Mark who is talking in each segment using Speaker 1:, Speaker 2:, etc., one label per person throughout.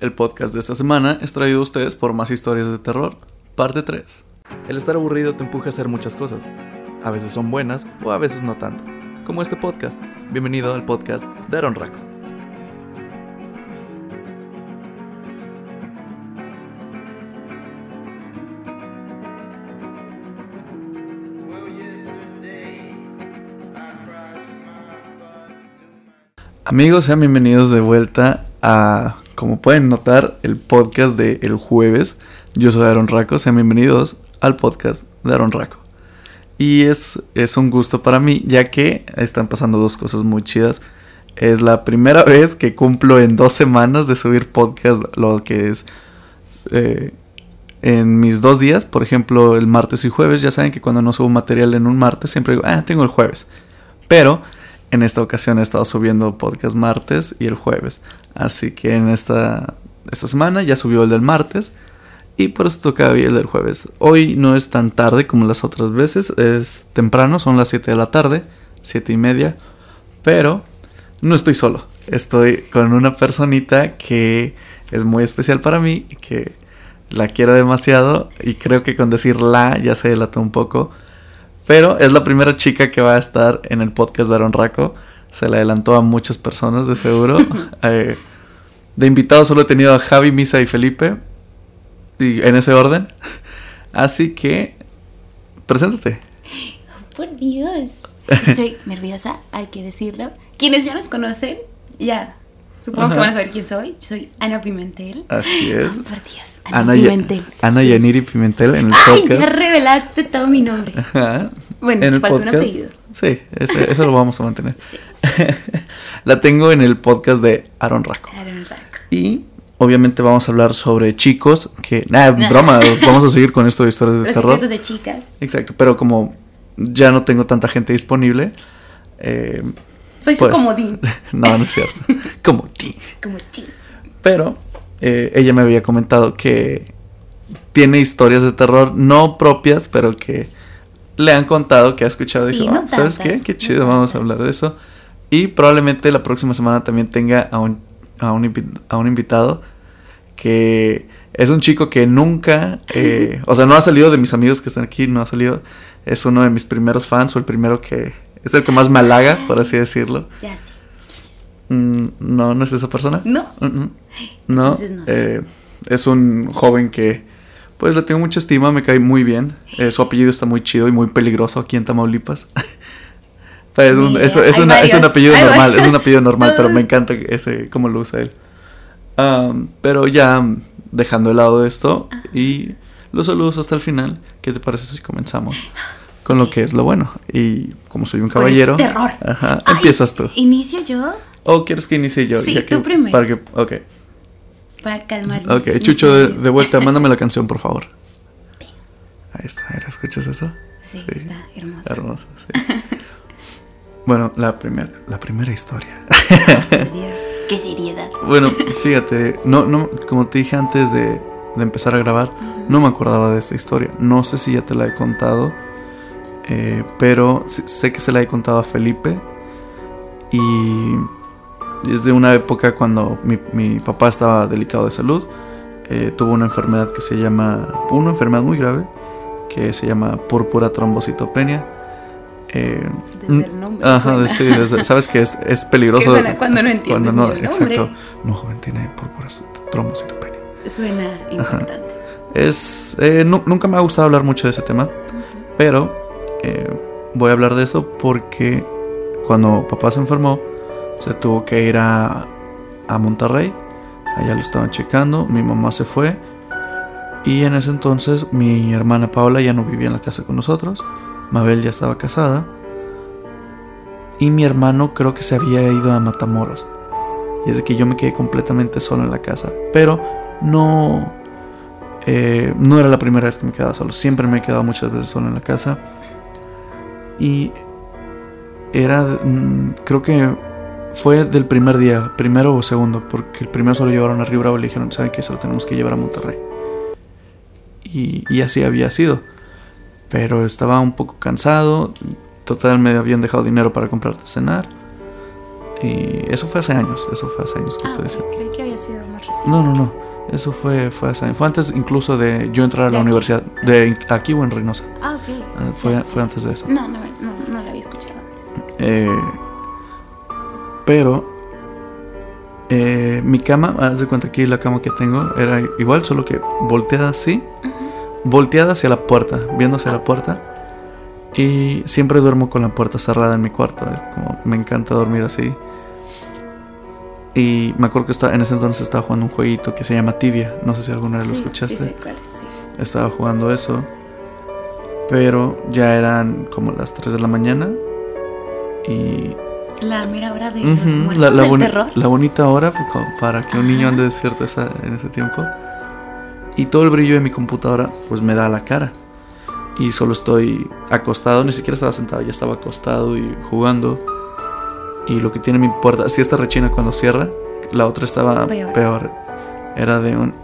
Speaker 1: El podcast de esta semana es traído a ustedes por Más Historias de Terror, parte 3. El estar aburrido te empuja a hacer muchas cosas. A veces son buenas o a veces no tanto. Como este podcast. Bienvenido al podcast de Aaron Raco. Amigos, sean bienvenidos de vuelta a, como pueden notar, el podcast de el jueves. Yo soy Aaron Raco, sean bienvenidos al podcast de Aaron Raco. Y es, es un gusto para mí, ya que están pasando dos cosas muy chidas. Es la primera vez que cumplo en dos semanas de subir podcast, lo que es eh, en mis dos días, por ejemplo, el martes y jueves. Ya saben que cuando no subo material en un martes, siempre digo, ah, tengo el jueves. Pero en esta ocasión he estado subiendo podcast martes y el jueves. Así que en esta, esta semana ya subió el del martes. Y por eso toca el del jueves. Hoy no es tan tarde como las otras veces. Es temprano, son las 7 de la tarde. 7 y media. Pero no estoy solo. Estoy con una personita que es muy especial para mí. Que la quiero demasiado. Y creo que con decir la ya se delató un poco. Pero es la primera chica que va a estar en el podcast de Aaron Raco. Se le adelantó a muchas personas, de seguro. eh, de invitados solo he tenido a Javi, Misa y Felipe. Y en ese orden. Así que, preséntate.
Speaker 2: Por Dios. Estoy nerviosa, hay que decirlo. Quienes ya nos conocen, ya. Supongo
Speaker 1: Ajá.
Speaker 2: que van a saber quién soy. Yo soy Ana Pimentel.
Speaker 1: Así es.
Speaker 2: Por Dios, Ana,
Speaker 1: Ana, Ya-
Speaker 2: Pimentel.
Speaker 1: Ana
Speaker 2: Sí.
Speaker 1: Yaniri Pimentel en el
Speaker 2: Ay,
Speaker 1: podcast.
Speaker 2: ya revelaste todo mi nombre.
Speaker 1: Ajá.
Speaker 2: Bueno,
Speaker 1: en el
Speaker 2: falta un apellido.
Speaker 1: Sí, ese- eso lo vamos a mantener.
Speaker 2: Sí,
Speaker 1: La tengo en el podcast de Aaron Raco.
Speaker 2: Aaron Rack.
Speaker 1: Y obviamente vamos a hablar sobre chicos que... Nah, broma, vamos a seguir con esto de historias de
Speaker 2: Los
Speaker 1: terror.
Speaker 2: secretos de chicas.
Speaker 1: Exacto, pero como ya no tengo tanta gente disponible... eh,
Speaker 2: Soy
Speaker 1: pues-
Speaker 2: su comodín.
Speaker 1: no, no es cierto. Como ti.
Speaker 2: Como chi.
Speaker 1: Pero eh, ella me había comentado que tiene historias de terror no propias, pero que le han contado, que ha escuchado. y
Speaker 2: Sí,
Speaker 1: dijo,
Speaker 2: no
Speaker 1: "Ah, ¿sabes qué? Qué
Speaker 2: no
Speaker 1: chido, vamos a
Speaker 2: tantas".
Speaker 1: hablar de eso. Y probablemente la próxima semana también tenga a un, a un, a un invitado que es un chico que nunca, eh, o sea, no ha salido de mis amigos que están aquí, no ha salido. Es uno de mis primeros fans o el primero que es el que más me halaga, por así decirlo.
Speaker 2: Ya sé.
Speaker 1: Mm, no, no es esa persona.
Speaker 2: No.
Speaker 1: Mm, mm. No,
Speaker 2: Entonces no sé.
Speaker 1: eh, es un joven que pues le tengo mucha estima, me cae muy bien. Eh, su apellido está muy chido y muy peligroso aquí en Tamaulipas. Pero es, un,
Speaker 2: Mira,
Speaker 1: es- es
Speaker 2: hay
Speaker 1: una- es un
Speaker 2: varios.
Speaker 1: apellido
Speaker 2: Hay
Speaker 1: normal,
Speaker 2: varios.
Speaker 1: es un apellido normal, pero me encanta ese cómo lo usa él. Am, pero ya dejando de lado esto y los saludos hasta el final, ¿qué te parece si comenzamos con lo que es lo bueno? Y como soy un
Speaker 2: Con el
Speaker 1: caballero,
Speaker 2: terror.
Speaker 1: ajá,
Speaker 2: Ay,
Speaker 1: empiezas tú.
Speaker 2: ¿Inicio yo?
Speaker 1: ¿O quieres que inicie yo?
Speaker 2: Sí,
Speaker 1: Ya que-
Speaker 2: tú primero.
Speaker 1: Para que, ok.
Speaker 2: Para calmar.
Speaker 1: Ok,
Speaker 2: mis
Speaker 1: Chucho, de, de vuelta, mándame la canción, por favor. Ahí está, mira, ¿escuchas eso?
Speaker 2: Sí, está hermoso.
Speaker 1: Hermoso, sí. bueno, la primera, la primera historia.
Speaker 2: Dios. Qué seriedad.
Speaker 1: bueno, fíjate, no, no, como te dije antes de, de empezar a grabar, no me acordaba de esta historia. No sé si ya te la he contado, eh, pero sé que se la he contado a Felipe. Y es de una época cuando mi, mi papá estaba delicado de salud. eh, tuvo una enfermedad que se llama, una enfermedad muy grave, que se llama púrpura trombocitopenia. Eh,
Speaker 2: Desde el nombre
Speaker 1: Ajá, sí, desde- sabes que es, es peligroso.
Speaker 2: Suena cuando no entiendes
Speaker 1: cuando no-
Speaker 2: ni el nombre.
Speaker 1: Exacto. No, joven, tiene púrpura trombocitopenia.
Speaker 2: Suena impactante.
Speaker 1: Es, eh, nu- nunca me ha gustado hablar mucho de ese tema, pero eh, voy a hablar de eso porque cuando papá se enfermó, se tuvo que ir a, a Monterrey. Allá lo estaban checando, mi mamá se fue. Y en ese entonces mi hermana Paola ya no vivía en la casa con nosotros. Mabel ya estaba casada. Y mi hermano creo que se había ido a Matamoros. Y es que yo me quedé completamente solo en la casa. Pero no, eh, no era la primera vez que me quedaba solo. Siempre me he quedado muchas veces solo en la casa. Y era, mm, creo que fue del primer día, primero o segundo, porque el primero solo llevaron a Río Bravo y le dijeron, ¿saben qué? Se lo tenemos que llevar a Monterrey. Y, y así había sido. Pero estaba un poco cansado. Total, me habían dejado dinero para comprarte cenar. Y eso fue hace años, eso fue hace años que
Speaker 2: Ah,
Speaker 1: estoy diciendo.
Speaker 2: creí que había sido más reciente.
Speaker 1: No, no, no. Eso fue, fue. Fue antes incluso de yo entrar a la
Speaker 2: aquí.
Speaker 1: universidad. De aquí o en Reynosa.
Speaker 2: Ah, ok.
Speaker 1: Ah, fue, fue antes de eso.
Speaker 2: No, no, no, no la había escuchado antes.
Speaker 1: Eh, pero eh, mi cama, haz de cuenta aquí la cama que tengo era igual, solo que volteada así, volteada hacia la puerta, viendo hacia la puerta. Y siempre duermo con la puerta cerrada en mi cuarto. como me encanta dormir así. Y me acuerdo que estaba, en ese entonces estaba jugando un jueguito que se llama Tibia. No sé si alguna vez lo
Speaker 2: Sí,
Speaker 1: escuchaste.
Speaker 2: Sí, cuál es, sí.
Speaker 1: Estaba jugando eso. Pero ya eran como las 3 de la mañana. Y
Speaker 2: La mera hora de los
Speaker 1: Ujú,
Speaker 2: muertos
Speaker 1: la, la
Speaker 2: del terror.
Speaker 1: la bonita hora para que un niño
Speaker 2: Ajá.
Speaker 1: ande despierto esa- en ese tiempo. Y todo el brillo de mi computadora pues me da la cara. Y solo estoy acostado, ni siquiera estaba sentado, ya estaba acostado y jugando. Y lo que tiene mi puerta, si esta rechina cuando cierra, la otra estaba
Speaker 2: Peor.
Speaker 1: peor. Era de un...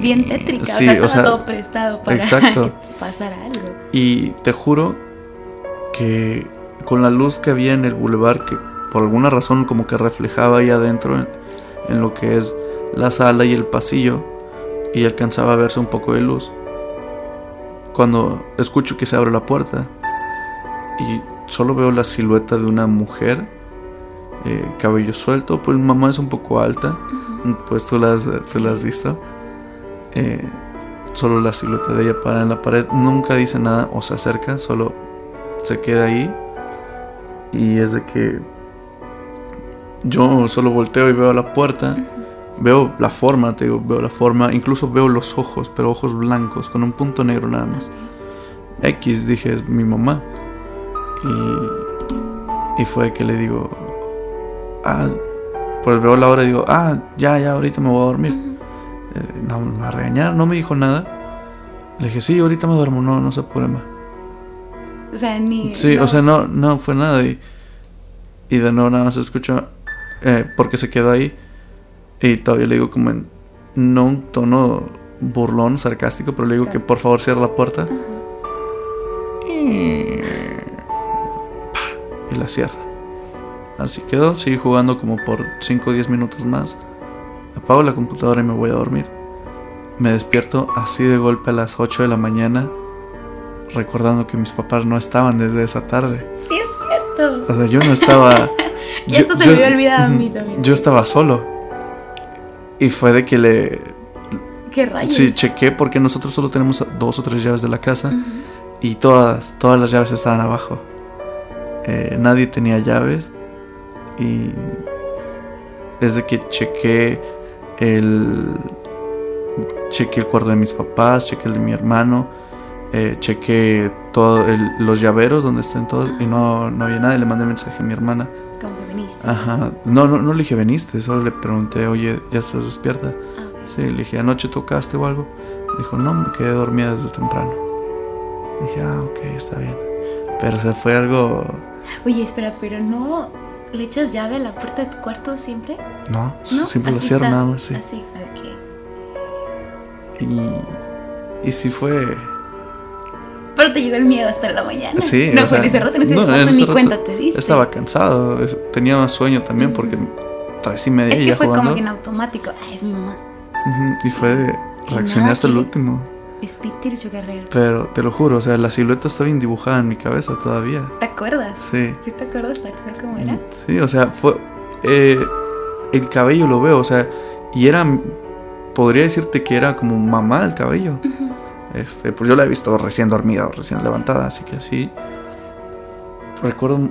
Speaker 2: Bien tétrica,
Speaker 1: Sí,
Speaker 2: o sea, estaba
Speaker 1: o sea,
Speaker 2: todo prestado para
Speaker 1: exacto.
Speaker 2: que pasara algo.
Speaker 1: Y te juro que con la luz que había en el bulevar, que por alguna razón como que reflejaba ahí adentro en, en lo que es la sala y el pasillo, y alcanzaba a verse un poco de luz, cuando escucho que se abre la puerta y solo veo la silueta de una mujer, eh, cabello suelto, pues mamá es un poco alta,
Speaker 2: Ujú.
Speaker 1: pues tú la has,
Speaker 2: Sí.
Speaker 1: has visto. Eh, solo la silueta de ella para en la pared. Nunca dice nada o se acerca, solo se queda ahí. Y es de que yo solo volteo y veo la puerta. Veo la forma, te digo, veo la forma. Incluso veo los ojos, pero ojos blancos, con un punto negro nada más. X, dije, es mi mamá. Y, y fue que le digo, ah, pues veo la hora y digo, ah, ya, ya, ahorita me voy a dormir. Eh, no, me va a regañar, no me dijo nada. Le dije, sí, ahorita me duermo, no, no se apure más.
Speaker 2: O sea, ni.
Speaker 1: Sí,
Speaker 2: no.
Speaker 1: o sea, no, no fue nada. Y, y de nuevo nada más escucho, eh, porque se quedó ahí. Y todavía le digo como en, no un tono burlón, sarcástico, pero le digo que por favor cierre la puerta. Y la cierra. Así quedó, sigue jugando como por 5 o 10 minutos más. Apago la computadora y me voy a dormir. Me despierto así de golpe a las 8 de la mañana, recordando que mis papás no estaban desde esa tarde.
Speaker 2: Sí, es cierto.
Speaker 1: O sea, yo no estaba. Yo-
Speaker 2: esto se me había olvidado a mí también.
Speaker 1: Yo estaba solo. Y fue de que le.
Speaker 2: ¿Qué rayos?
Speaker 1: Sí, chequé porque nosotros solo tenemos dos o tres llaves de la casa.
Speaker 2: Ujú.
Speaker 1: Y todas, todas las llaves estaban abajo. Eh, nadie tenía llaves. Y desde que chequé el. Chequé el cuarto de mis papás, chequé el de mi hermano, eh, chequé todos los llaveros donde estén todos y no, no había nada. Y le mandé mensaje a mi hermana.
Speaker 2: Como que viniste.
Speaker 1: Ajá. No, no, no le dije veniste, solo le pregunté, oye, ¿ya estás despierta?
Speaker 2: Ah.
Speaker 1: Sí, le dije, ¿anoche tocaste o algo? Dijo, no, me quedé dormida desde temprano. Dije, ah, ok, está bien. Pero se fue algo.
Speaker 2: Oye, espera, pero no le echas llave a la puerta de tu cuarto siempre?
Speaker 1: No,
Speaker 2: ¿No?
Speaker 1: siempre lo cierro nada más, sí.
Speaker 2: Así, ok.
Speaker 1: Y. Y sí fue.
Speaker 2: Pero te llegó el miedo hasta la mañana.
Speaker 1: Sí,
Speaker 2: No, fue en ese rato, en ese
Speaker 1: no,
Speaker 2: rato
Speaker 1: en ese
Speaker 2: ni
Speaker 1: rato
Speaker 2: cuenta te diste.
Speaker 1: Estaba cansado, tenía sueño también porque tres y media
Speaker 2: Es que fue
Speaker 1: jugando.
Speaker 2: como que en automático. Ah, es mi mamá.
Speaker 1: Ujú, Y fue de. Reaccioné
Speaker 2: nada
Speaker 1: hasta el
Speaker 2: que-
Speaker 1: último.
Speaker 2: Es Peter Guerrero.
Speaker 1: Pero te lo juro, o sea, la silueta está bien dibujada en mi cabeza todavía.
Speaker 2: ¿Te acuerdas?
Speaker 1: Sí.
Speaker 2: ¿Sí te acuerdas tal cual como era?
Speaker 1: Sí, o sea, fue. eh, el cabello lo veo, o sea, y era. Podría decirte que era como mamá el cabello. Este, pues yo la he visto recién dormida o recién
Speaker 2: Sí.
Speaker 1: levantada, así que así. Recuerdo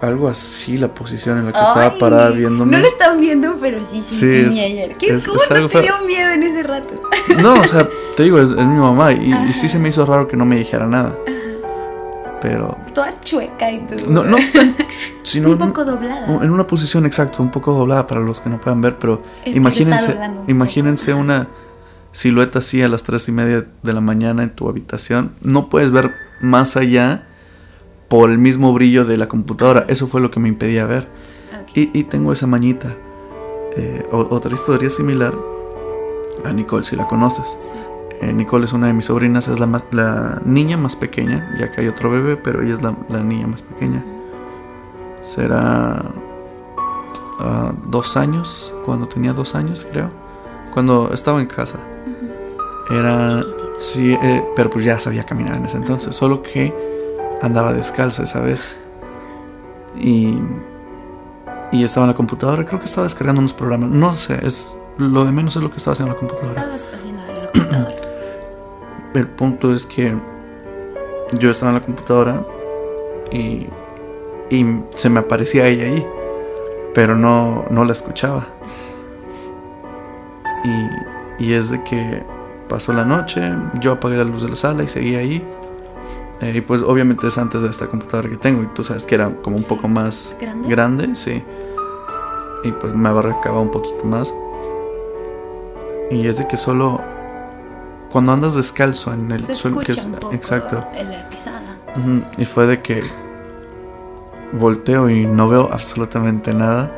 Speaker 1: algo así la posición en la que estaba parada viéndome.
Speaker 2: No lo están viendo, pero sí, sí,
Speaker 1: Sí, es-
Speaker 2: ayer. ¿Qué,
Speaker 1: es-
Speaker 2: ¿Cómo
Speaker 1: es
Speaker 2: no te dio miedo en ese rato?
Speaker 1: No, o sea, te digo, es, es mi mamá y, sí se me hizo raro que no me dijera nada. Pero.
Speaker 2: Toda chueca y todo.
Speaker 1: No, no tan. sino
Speaker 2: Un poco doblada.
Speaker 1: en una posición exacta, un poco doblada para los que no puedan ver, pero
Speaker 2: Es
Speaker 1: imagínense,
Speaker 2: un
Speaker 1: imagínense
Speaker 2: poco.
Speaker 1: una silueta así a las tres y media de la mañana en tu habitación. No puedes ver más allá por el mismo brillo de la computadora. Eso fue lo que me impedía ver.
Speaker 2: Ok.
Speaker 1: Y, y tengo esa mañita. Eh, otra historia similar a Nicole, si la conoces.
Speaker 2: Sí.
Speaker 1: Eh, Nicole es una de mis sobrinas, es la, más- la niña más pequeña, ya que hay otro bebé, pero ella es la, la niña más pequeña. Será ah, dos años, cuando tenía dos años creo, cuando estaba en casa. Era, sí, eh, pero pues ya sabía caminar en ese entonces, solo que andaba descalza, ¿sabes? Y, y estaba en la computadora, creo que estaba descargando unos programas, no sé, es lo de menos es lo que estaba haciendo en la computadora.
Speaker 2: Estabas haciendo en la computadora.
Speaker 1: El punto es que yo estaba en la computadora y, y se me aparecía ella ahí, pero no, no la escuchaba. Y, y es de que pasó la noche, yo apagué la luz de la sala y seguí ahí. Eh, y pues obviamente es antes de esta computadora que tengo y tú sabes que era como un
Speaker 2: Sí.
Speaker 1: poco más
Speaker 2: ¿Grande?
Speaker 1: grande, sí. Y pues me abarcaba un poquito más. Y es de que solo cuando andas descalzo en el
Speaker 2: Se
Speaker 1: suelo, que es
Speaker 2: un poco
Speaker 1: exacto.
Speaker 2: en la pisada.
Speaker 1: Ujú, Y fue de que volteo y no veo absolutamente nada.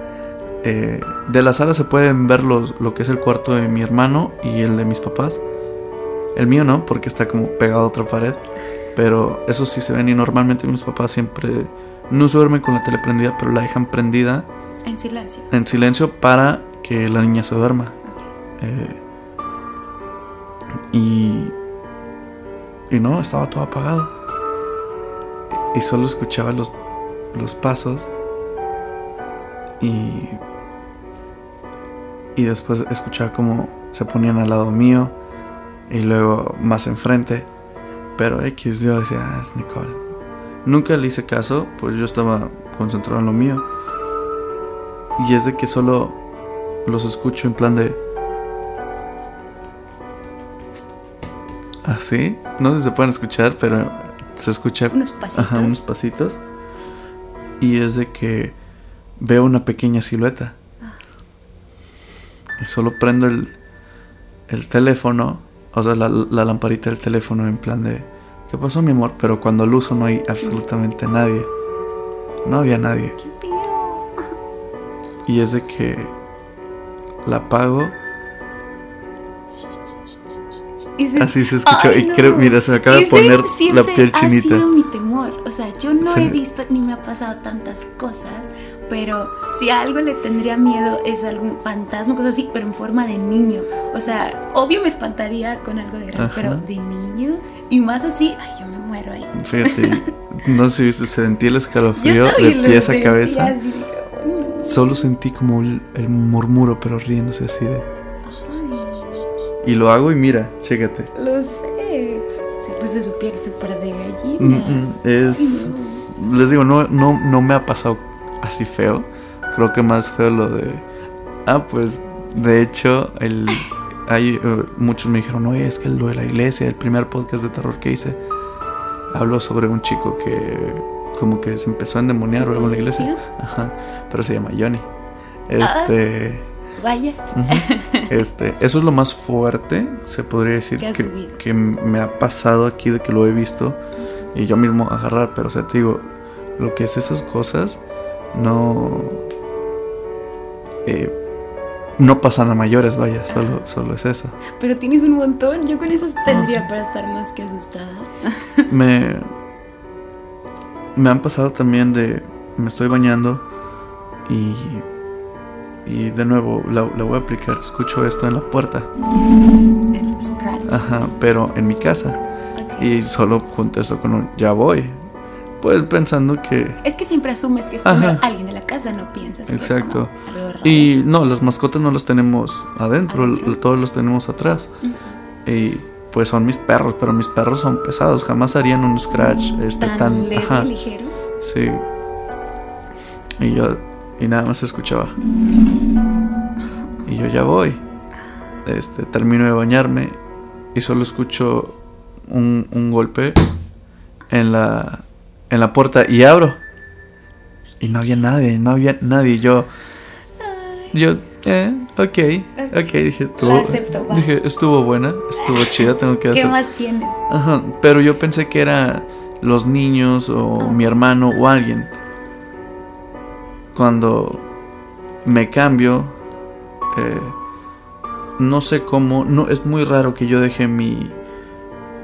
Speaker 1: Eh, de la sala se pueden ver los, lo que es el cuarto de mi hermano y el de mis papás. El mío no, porque está como pegado a otra pared. Pero eso sí se ven y normalmente mis papás siempre no se duermen con la tele prendida, pero la dejan prendida
Speaker 2: En silencio.
Speaker 1: en silencio para que la niña se duerma.
Speaker 2: Ok.
Speaker 1: Eh, y. Y no, estaba todo apagado. Y solo escuchaba los, los pasos. Y. Y después escuchaba como se ponían al lado mío. Y luego más enfrente. Pero X, yo decía, "Ah, es Nicole. Nunca le hice caso, pues yo estaba concentrado en lo mío. Y es de que solo los escucho en plan de. Así. No sé si se pueden escuchar, pero se escucha
Speaker 2: Unos pasitos.
Speaker 1: ajá, unos pasitos. Y es de que veo una pequeña silueta. Y solo prendo el, el teléfono, o sea, la, la lamparita del teléfono en plan de, ¿qué pasó mi amor? Pero cuando lo uso no hay absolutamente nadie. No había nadie.
Speaker 2: ¡Qué!
Speaker 1: Y es de que la apago, Así se escuchó. Y
Speaker 2: no.
Speaker 1: creo, mira, se me acaba de
Speaker 2: Ese
Speaker 1: poner la piel
Speaker 2: Ha
Speaker 1: chinita.
Speaker 2: sido mi temor. O sea, yo no
Speaker 1: Se
Speaker 2: he visto ni me ha pasado tantas cosas. Pero si a algo le tendría miedo es algún fantasma, cosas así, pero en forma de niño. O sea, obvio me espantaría con algo de grande,
Speaker 1: Ajá.
Speaker 2: pero de niño y más así, ay, yo me muero ahí.
Speaker 1: Fíjate, no sé si viste, sentí el escalofrío de pies a cabeza.
Speaker 2: así de ay, no.
Speaker 1: Solo sentí como el, el murmuro, pero riéndose así de. Y lo hago y mira, chécate.
Speaker 2: lo sé. Se puso su piel súper de gallina.
Speaker 1: mm, Es. Les digo, no, no, no me ha pasado así feo. Creo que más feo lo de. Ah, pues. De hecho, el. Hay, eh, muchos me dijeron, no, es que lo de la iglesia, el primer podcast de terror que hice, habló sobre un chico que como que se empezó a endemoniar o algo en la iglesia. Ajá, pero se llama Johnny. Este,
Speaker 2: Vaya.
Speaker 1: este, eso es lo más fuerte, se podría decir,
Speaker 2: Que
Speaker 1: me ha pasado aquí de que lo he visto y yo mismo agarrar, pero o sea, te digo, lo que es esas cosas no eh, no pasan a mayores, vaya, solo, solo es eso.
Speaker 2: Pero tienes un montón. Yo con esos tendría para estar más que asustada.
Speaker 1: Me me han pasado también de me estoy bañando y y de nuevo la, la voy a aplicar, escucho esto en la puerta.
Speaker 2: El scratch.
Speaker 1: Ajá, pero en mi casa.
Speaker 2: Ok.
Speaker 1: Y solo contesto con un ya voy. Pues pensando que.
Speaker 2: Es que siempre asumes que es primero alguien de la casa, no piensas que
Speaker 1: Exacto.
Speaker 2: es como algo raro.
Speaker 1: Y no, las mascotas no las tenemos adentro,
Speaker 2: ¿Adentro?
Speaker 1: todos los tenemos atrás.
Speaker 2: Ujú.
Speaker 1: Y pues son mis perros, pero mis perros son pesados, jamás harían un scratch este
Speaker 2: tan,
Speaker 1: tan.
Speaker 2: leve,
Speaker 1: ajá,
Speaker 2: ligero.
Speaker 1: sí. Y yo. Y nada más escuchaba. Y yo ya voy. Este, termino de bañarme y solo escucho un, un golpe en la, en la puerta y abro. Y no había nadie, no había nadie. Yo, yo, eh, ok, ok, dije, estuvo,
Speaker 2: acepto,
Speaker 1: dije, estuvo buena, estuvo chida, tengo que
Speaker 2: ¿Qué
Speaker 1: hacer.
Speaker 2: más tienen?
Speaker 1: Ajá, pero yo pensé que era los niños o
Speaker 2: Ah.
Speaker 1: mi hermano o alguien. Cuando me cambio, eh, no sé cómo, no es muy raro que yo deje mi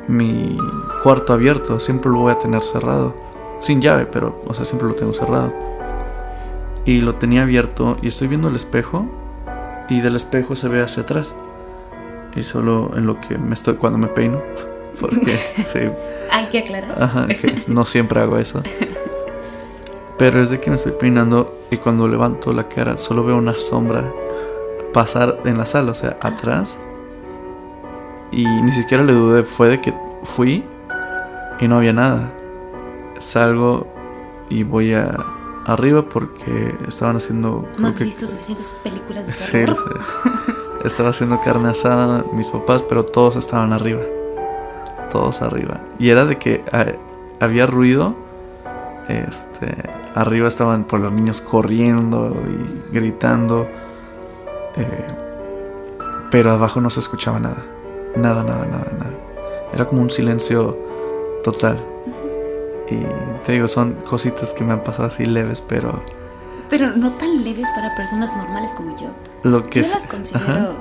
Speaker 1: mi cuarto abierto, siempre lo voy a tener cerrado, sin llave, pero o sea, siempre lo tengo cerrado. y lo tenía abierto y estoy viendo el espejo y del espejo se ve hacia atrás. Y solo en lo que me estoy cuando me peino, porque sí,
Speaker 2: Hay que aclarar.
Speaker 1: ajá, que no siempre hago eso. Pero es de que me estoy peinando y cuando levanto la cara solo veo una sombra pasar en la sala, o sea, atrás. Y ni siquiera le dudé, fue de que fui y no había nada. Salgo y voy a arriba porque estaban haciendo
Speaker 2: No has
Speaker 1: que-
Speaker 2: visto suficientes películas de
Speaker 1: Sí,
Speaker 2: terror.
Speaker 1: sí. Estaba haciendo carne asada mis papás, pero todos estaban arriba. Todos arriba. Y era de que ah, había ruido. Este, arriba estaban por los niños corriendo y gritando. eh, pero abajo no se escuchaba nada. Nada, nada, nada, nada. Era como un silencio total. Y te digo, son cositas que me han pasado así leves, pero
Speaker 2: Pero no tan leves para personas normales como yo.
Speaker 1: lo que
Speaker 2: Yo
Speaker 1: es-
Speaker 2: las considero
Speaker 1: Ajá.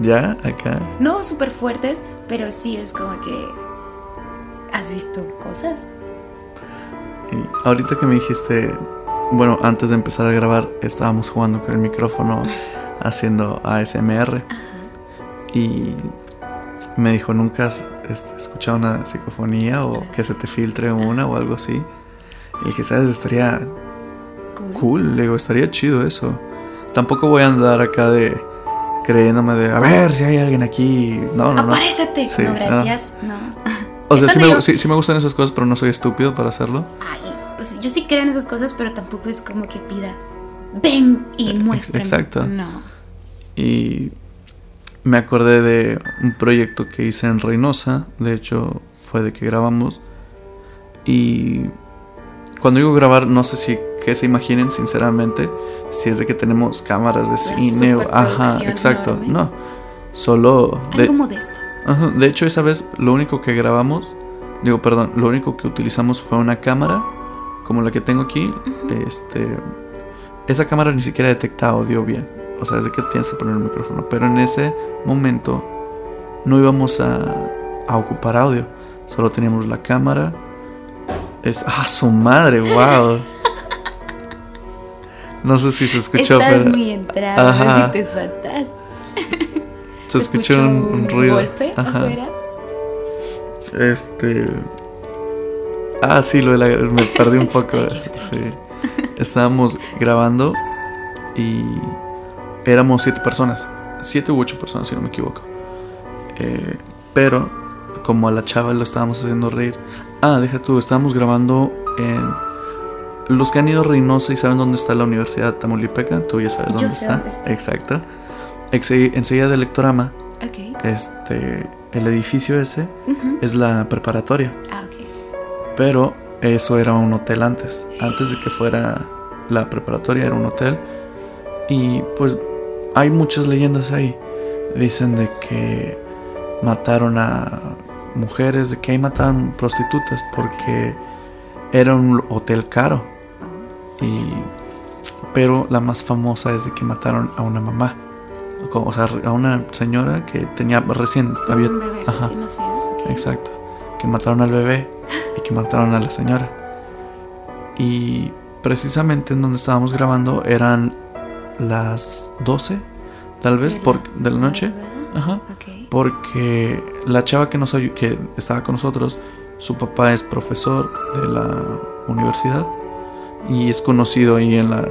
Speaker 1: ya acá
Speaker 2: no súper fuertes, pero sí es como que has visto cosas.
Speaker 1: Y ahorita que me dijiste, bueno, antes de empezar a grabar, estábamos jugando con el micrófono haciendo ASMR
Speaker 2: Ajá.
Speaker 1: y me dijo, ¿nunca has este, escuchado una psicofonía o que se te filtre una o algo así? Y dije, ¿sabes? Estaría
Speaker 2: Cool.
Speaker 1: cool, le digo, estaría chido eso. Tampoco voy a andar acá de creyéndome de, a ver si hay alguien aquí. No, no, no.
Speaker 2: Aparécete.
Speaker 1: Sí,
Speaker 2: no,
Speaker 1: no.
Speaker 2: gracias. No.
Speaker 1: O sea, sí me,
Speaker 2: yo-
Speaker 1: sí- sí me gustan esas cosas, pero no soy estúpido para hacerlo.
Speaker 2: Ay, pues, yo sí creo en esas cosas, pero tampoco es como que pida, ven y muéstrame.
Speaker 1: exacto.
Speaker 2: No.
Speaker 1: Y me acordé de un proyecto que hice en Reynosa. De hecho, fue de que grabamos. Y cuando digo grabar, no sé si que se imaginen, sinceramente, si es de que tenemos cámaras de cine o. Ajá, exacto.
Speaker 2: enorme.
Speaker 1: No. Solo. De,
Speaker 2: Algo modesto.
Speaker 1: Ajá, de hecho, esa vez lo único que grabamos. Digo, perdón, lo único que utilizamos fue una cámara. Como la que tengo aquí. Este. Esa cámara ni siquiera detecta audio bien. O sea, es de que tienes que poner el micrófono. Pero en ese momento no íbamos a, a ocupar audio. Solo teníamos la cámara. Es. ¡Ah, su madre! ¡Wow! No sé si se escuchó,
Speaker 2: Estás
Speaker 1: pero.
Speaker 2: muy entrado,
Speaker 1: Ajá.
Speaker 2: si te sueltas.
Speaker 1: Se escuchó un, un ruido.
Speaker 2: golpe
Speaker 1: Ajá.
Speaker 2: afuera.
Speaker 1: Este. Ah, sí, lo de la- me perdí un poco. Sí. Estábamos grabando y éramos siete personas. Siete u ocho personas, si no me equivoco. Eh, pero, como a la chava lo estábamos haciendo reír. Ah, deja tú, estábamos grabando en. Los que han ido a Reynosa y saben dónde está la Universidad Tamaulipeca, tú ya sabes
Speaker 2: Yo
Speaker 1: dónde,
Speaker 2: sé
Speaker 1: está.
Speaker 2: dónde está.
Speaker 1: Exacto. Enseguida del Lectorama, este, el edificio ese es la preparatoria.
Speaker 2: Ah, ok.
Speaker 1: Pero eso era un hotel antes. Antes de que fuera la preparatoria era un hotel. Y pues hay muchas leyendas ahí. Dicen de que mataron a mujeres, de que ahí mataron prostitutas porque era un hotel caro.
Speaker 2: Oh.
Speaker 1: Y pero la más famosa es de que mataron a una mamá. O sea, a una señora que tenía recién había
Speaker 2: Un bebé
Speaker 1: ajá.
Speaker 2: recién nacido.
Speaker 1: Exacto. Que mataron al bebé y que mataron a la señora. Y precisamente en donde estábamos grabando eran las 12, tal vez,
Speaker 2: ¿De la
Speaker 1: por, de la noche. Ajá. Porque la chava que, nos, que estaba con nosotros, su papá es profesor de la universidad y es conocido ahí en la...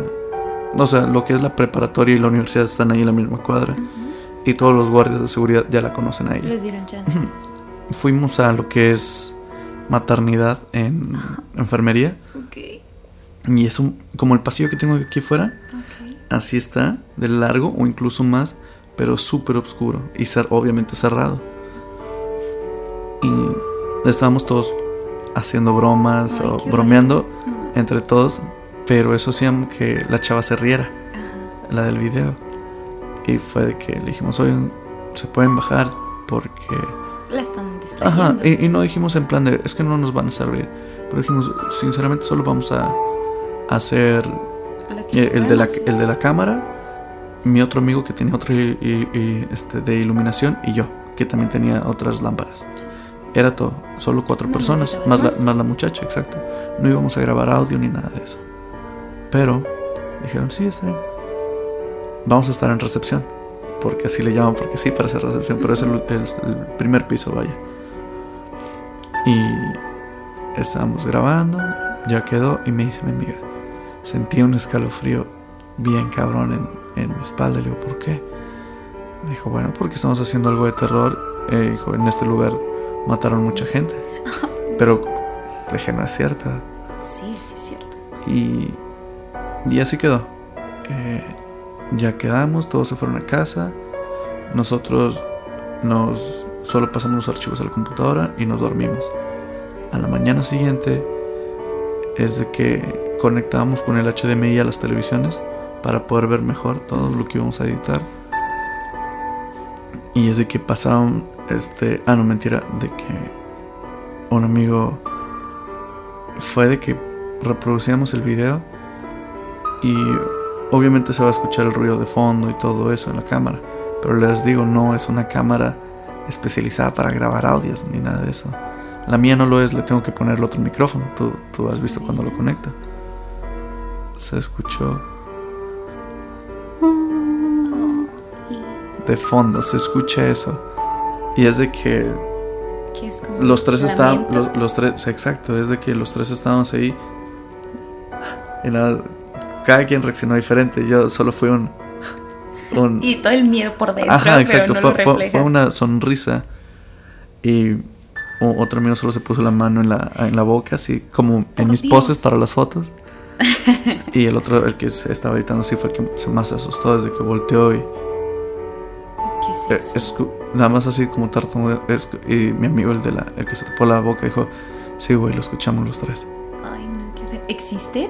Speaker 1: O sea, lo que es la preparatoria y la universidad están ahí en la misma cuadra. Y todos los guardias de seguridad ya la conocen a ella.
Speaker 2: Les dieron chance.
Speaker 1: Fuimos a lo que es maternidad en enfermería.
Speaker 2: ok.
Speaker 1: Y es un, como el pasillo que tengo aquí afuera.
Speaker 2: Ok.
Speaker 1: Así está, de largo o incluso más, pero súper oscuro y cer- obviamente cerrado. Y estábamos todos haciendo bromas
Speaker 2: Ay,
Speaker 1: o bromeando entre todos, pero eso hacía que la chava se riera,
Speaker 2: Ajá.
Speaker 1: la del video. Y fue de que le dijimos, oye, se pueden bajar porque...
Speaker 2: La están distrayendo.
Speaker 1: Ajá, y, y no dijimos en plan de, es que no nos van a servir, pero dijimos, sinceramente solo vamos a hacer
Speaker 2: que
Speaker 1: eh, el de, la, el de la cámara, mi otro amigo que tenía otro i- i- este, de iluminación y yo, que también tenía otras lámparas. Era todo, solo cuatro
Speaker 2: No
Speaker 1: personas,
Speaker 2: necesitabas
Speaker 1: más la,
Speaker 2: más.
Speaker 1: más la muchacha, exacto. No íbamos a grabar audio ni nada de eso. Pero Dijeron, sí, está bien. Vamos a estar en recepción. Porque así le llaman, porque sí parece recepción, pero es el, el- el primer piso, vaya. Y estábamos grabando, ya quedó, y me dice mi amiga, sentí un escalofrío bien cabrón en, en mi espalda. Le digo, ¿por qué? Me dijo, bueno, porque estamos haciendo algo de terror. Eh, dijo, en este lugar mataron mucha gente. Pero dije, no es cierto.
Speaker 2: Sí, sí es cierto.
Speaker 1: Y, y así quedó. Eh, ya quedamos, todos se fueron a casa. Nosotros nos solo pasamos los archivos a la computadora y nos dormimos. A la mañana siguiente es de que conectábamos con el HDMI a las televisiones para poder ver mejor todo lo que íbamos a editar. Y es de que pasaban, este, ah no mentira, de que un amigo fue de que reproducíamos el video y obviamente se va a escuchar el ruido de fondo y todo eso en la cámara. Pero les digo, no es una cámara especializada para grabar audios ni nada de eso. La mía no lo es, le tengo que poner el otro micrófono. Tú, tú has visto cuando lo conecto. Se escuchó de fondo, se escucha eso. Y es de que
Speaker 2: es
Speaker 1: los tres estaban, los, los tres, exacto, es de que los tres estábamos ahí. Y nada, cada quien reaccionó diferente. Yo solo fui un, un
Speaker 2: Y todo el miedo por dentro,
Speaker 1: Ajá, exacto.
Speaker 2: pero no
Speaker 1: fue,
Speaker 2: lo
Speaker 1: fue- una sonrisa. Y otro amigo solo se puso la mano en la, en la boca, así como en mis
Speaker 2: Dios.
Speaker 1: poses para las fotos. y el otro, el que se estaba editando, sí fue el que se más se asustó desde que volteó y
Speaker 2: ¿Qué es eso?
Speaker 1: escu- nada más así como tartamudeó. Y mi amigo, el de la, el que se tapó la boca, dijo: Sí, güey, lo escuchamos los tres.
Speaker 2: ¿Existe.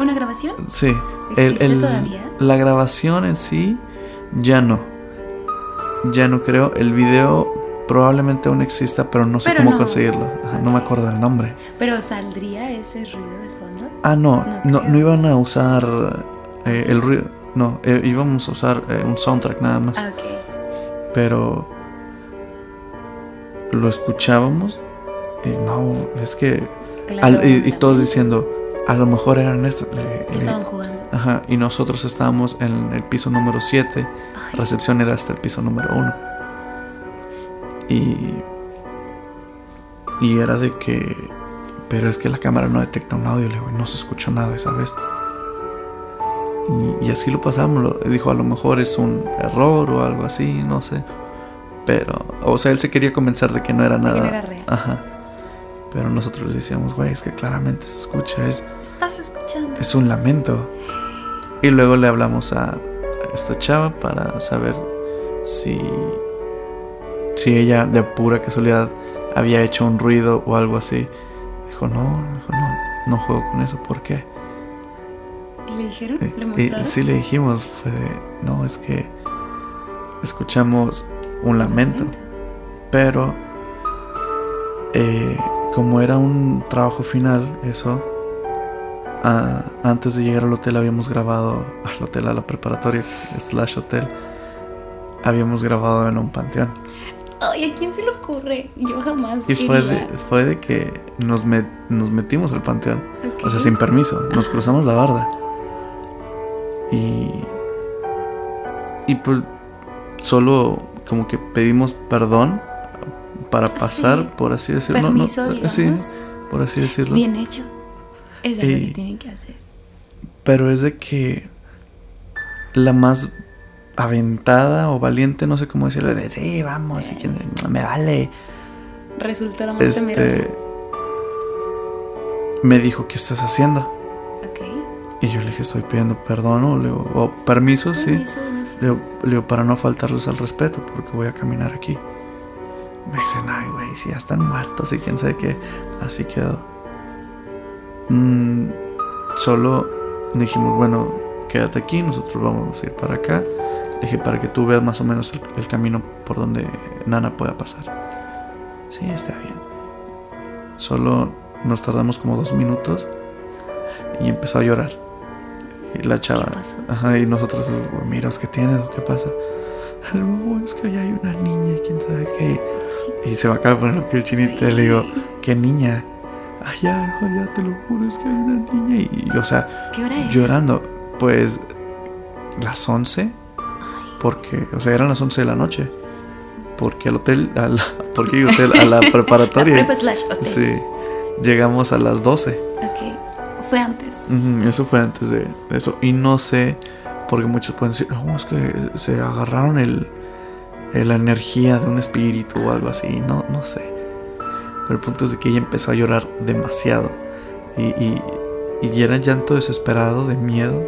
Speaker 2: ¿Una grabación?
Speaker 1: Sí.
Speaker 2: ¿Existe todavía?
Speaker 1: La grabación en sí, ya no. Ya no creo. El video probablemente aún exista, pero no sé
Speaker 2: Pero
Speaker 1: cómo
Speaker 2: no.
Speaker 1: conseguirlo. Ajá, No me acuerdo el nombre.
Speaker 2: ¿Pero saldría ese ruido de fondo?
Speaker 1: Ah, no.
Speaker 2: No
Speaker 1: No, iban a usar eh, el ruido. No, eh, íbamos a usar eh, un soundtrack nada más.
Speaker 2: Ah, ok.
Speaker 1: Pero lo escuchábamos y no, es que...
Speaker 2: Claro,
Speaker 1: al- y, todos diciendo, a lo mejor eran estos.
Speaker 2: Estaban jugando.
Speaker 1: Ajá, y nosotros estábamos en el piso número 7.
Speaker 2: Ay,
Speaker 1: Recepción era hasta el piso número 1. Y. Y era de que. Pero es que la cámara no detecta un audio, le digo, no se escuchó nada esa vez. Y, y así lo pasamos. lo- dijo, a lo mejor es un error o algo así, no sé. Pero, o sea, él se quería convencer de que no era
Speaker 2: que no
Speaker 1: nada.
Speaker 2: era real.
Speaker 1: Ajá. Pero nosotros le decíamos, güey, es que claramente se escucha, es,
Speaker 2: ¿Estás escuchando?
Speaker 1: es un lamento. Y luego le hablamos a, a esta chava para saber si, si ella de pura casualidad había hecho un ruido o algo así. Dijo, no, dijo, no, no juego con eso, ¿por qué?
Speaker 2: ¿Y le dijeron?
Speaker 1: Y-
Speaker 2: ¿Le
Speaker 1: y,
Speaker 2: mostraron?
Speaker 1: sí le dijimos, fue de, no, es que escuchamos un lamento. Pero eh, como era un trabajo final, eso, antes de llegar al hotel habíamos grabado, al hotel, a la preparatoria, slash hotel, habíamos grabado en un panteón.
Speaker 2: Ay, ¿a quién se le ocurre? Yo jamás
Speaker 1: Y fue de, fue de que nos, met- nos metimos al panteón, o sea, sin permiso, nos cruzamos la barda. Y... Y pues solo como que pedimos perdón para pasar,
Speaker 2: Sí.
Speaker 1: por así decirlo. No, no,
Speaker 2: Permiso,
Speaker 1: eh,
Speaker 2: digamos.
Speaker 1: sí, por así decirlo.
Speaker 2: Bien hecho. Es algo
Speaker 1: Y-
Speaker 2: que tienen que hacer.
Speaker 1: Pero es de que la más aventada o valiente, no sé cómo decirlo, de sí, vamos, quién- me vale.
Speaker 2: Resulta la más temerosa.
Speaker 1: Este me dijo, ¿qué estás haciendo? Y yo le dije, estoy pidiendo perdón o, le digo, o permiso, sí.
Speaker 2: Permiso, no
Speaker 1: le digo, para no faltarles al respeto, porque voy a caminar aquí. Me dicen, ay, güey, si ya están muertos y quién sabe qué. Así quedó. Mm, solo dijimos, bueno, quédate aquí, nosotros vamos a ir para acá. Dije, para que tú veas más o menos el, el camino por donde Nana pueda pasar. Sí, está bien. Solo nos tardamos como dos minutos y empezó a llorar. Y la chava.
Speaker 2: ¿Qué pasó?
Speaker 1: Ajá, y nosotros, "Oh, mira, ¿qué tienes qué pasa? No, es que allá hay una niña y quién sabe qué. Y se me acaba de poner la piel chinita y le digo,
Speaker 2: Sí.
Speaker 1: ¿qué niña? ya, hijo, ya te lo juro, es que hay una niña. Y, y, o sea,
Speaker 2: ¿Qué hora es?
Speaker 1: llorando, pues las 11,
Speaker 2: Ay,
Speaker 1: porque, o sea, eran las 11 de la noche. Porque al hotel, a la, porque hotel, a la
Speaker 2: la
Speaker 1: preparatoria,
Speaker 2: prepa slash hotel.
Speaker 1: sí, llegamos a las 12.
Speaker 2: Ok. Fue antes.
Speaker 1: Ujú, Eso fue antes de, de eso. Y no sé, porque muchos pueden decir, no, es que se agarraron el, la energía de un espíritu o algo así. No, no sé. Pero el punto es de que ella empezó a llorar demasiado. Y, y, y era llanto desesperado, de miedo.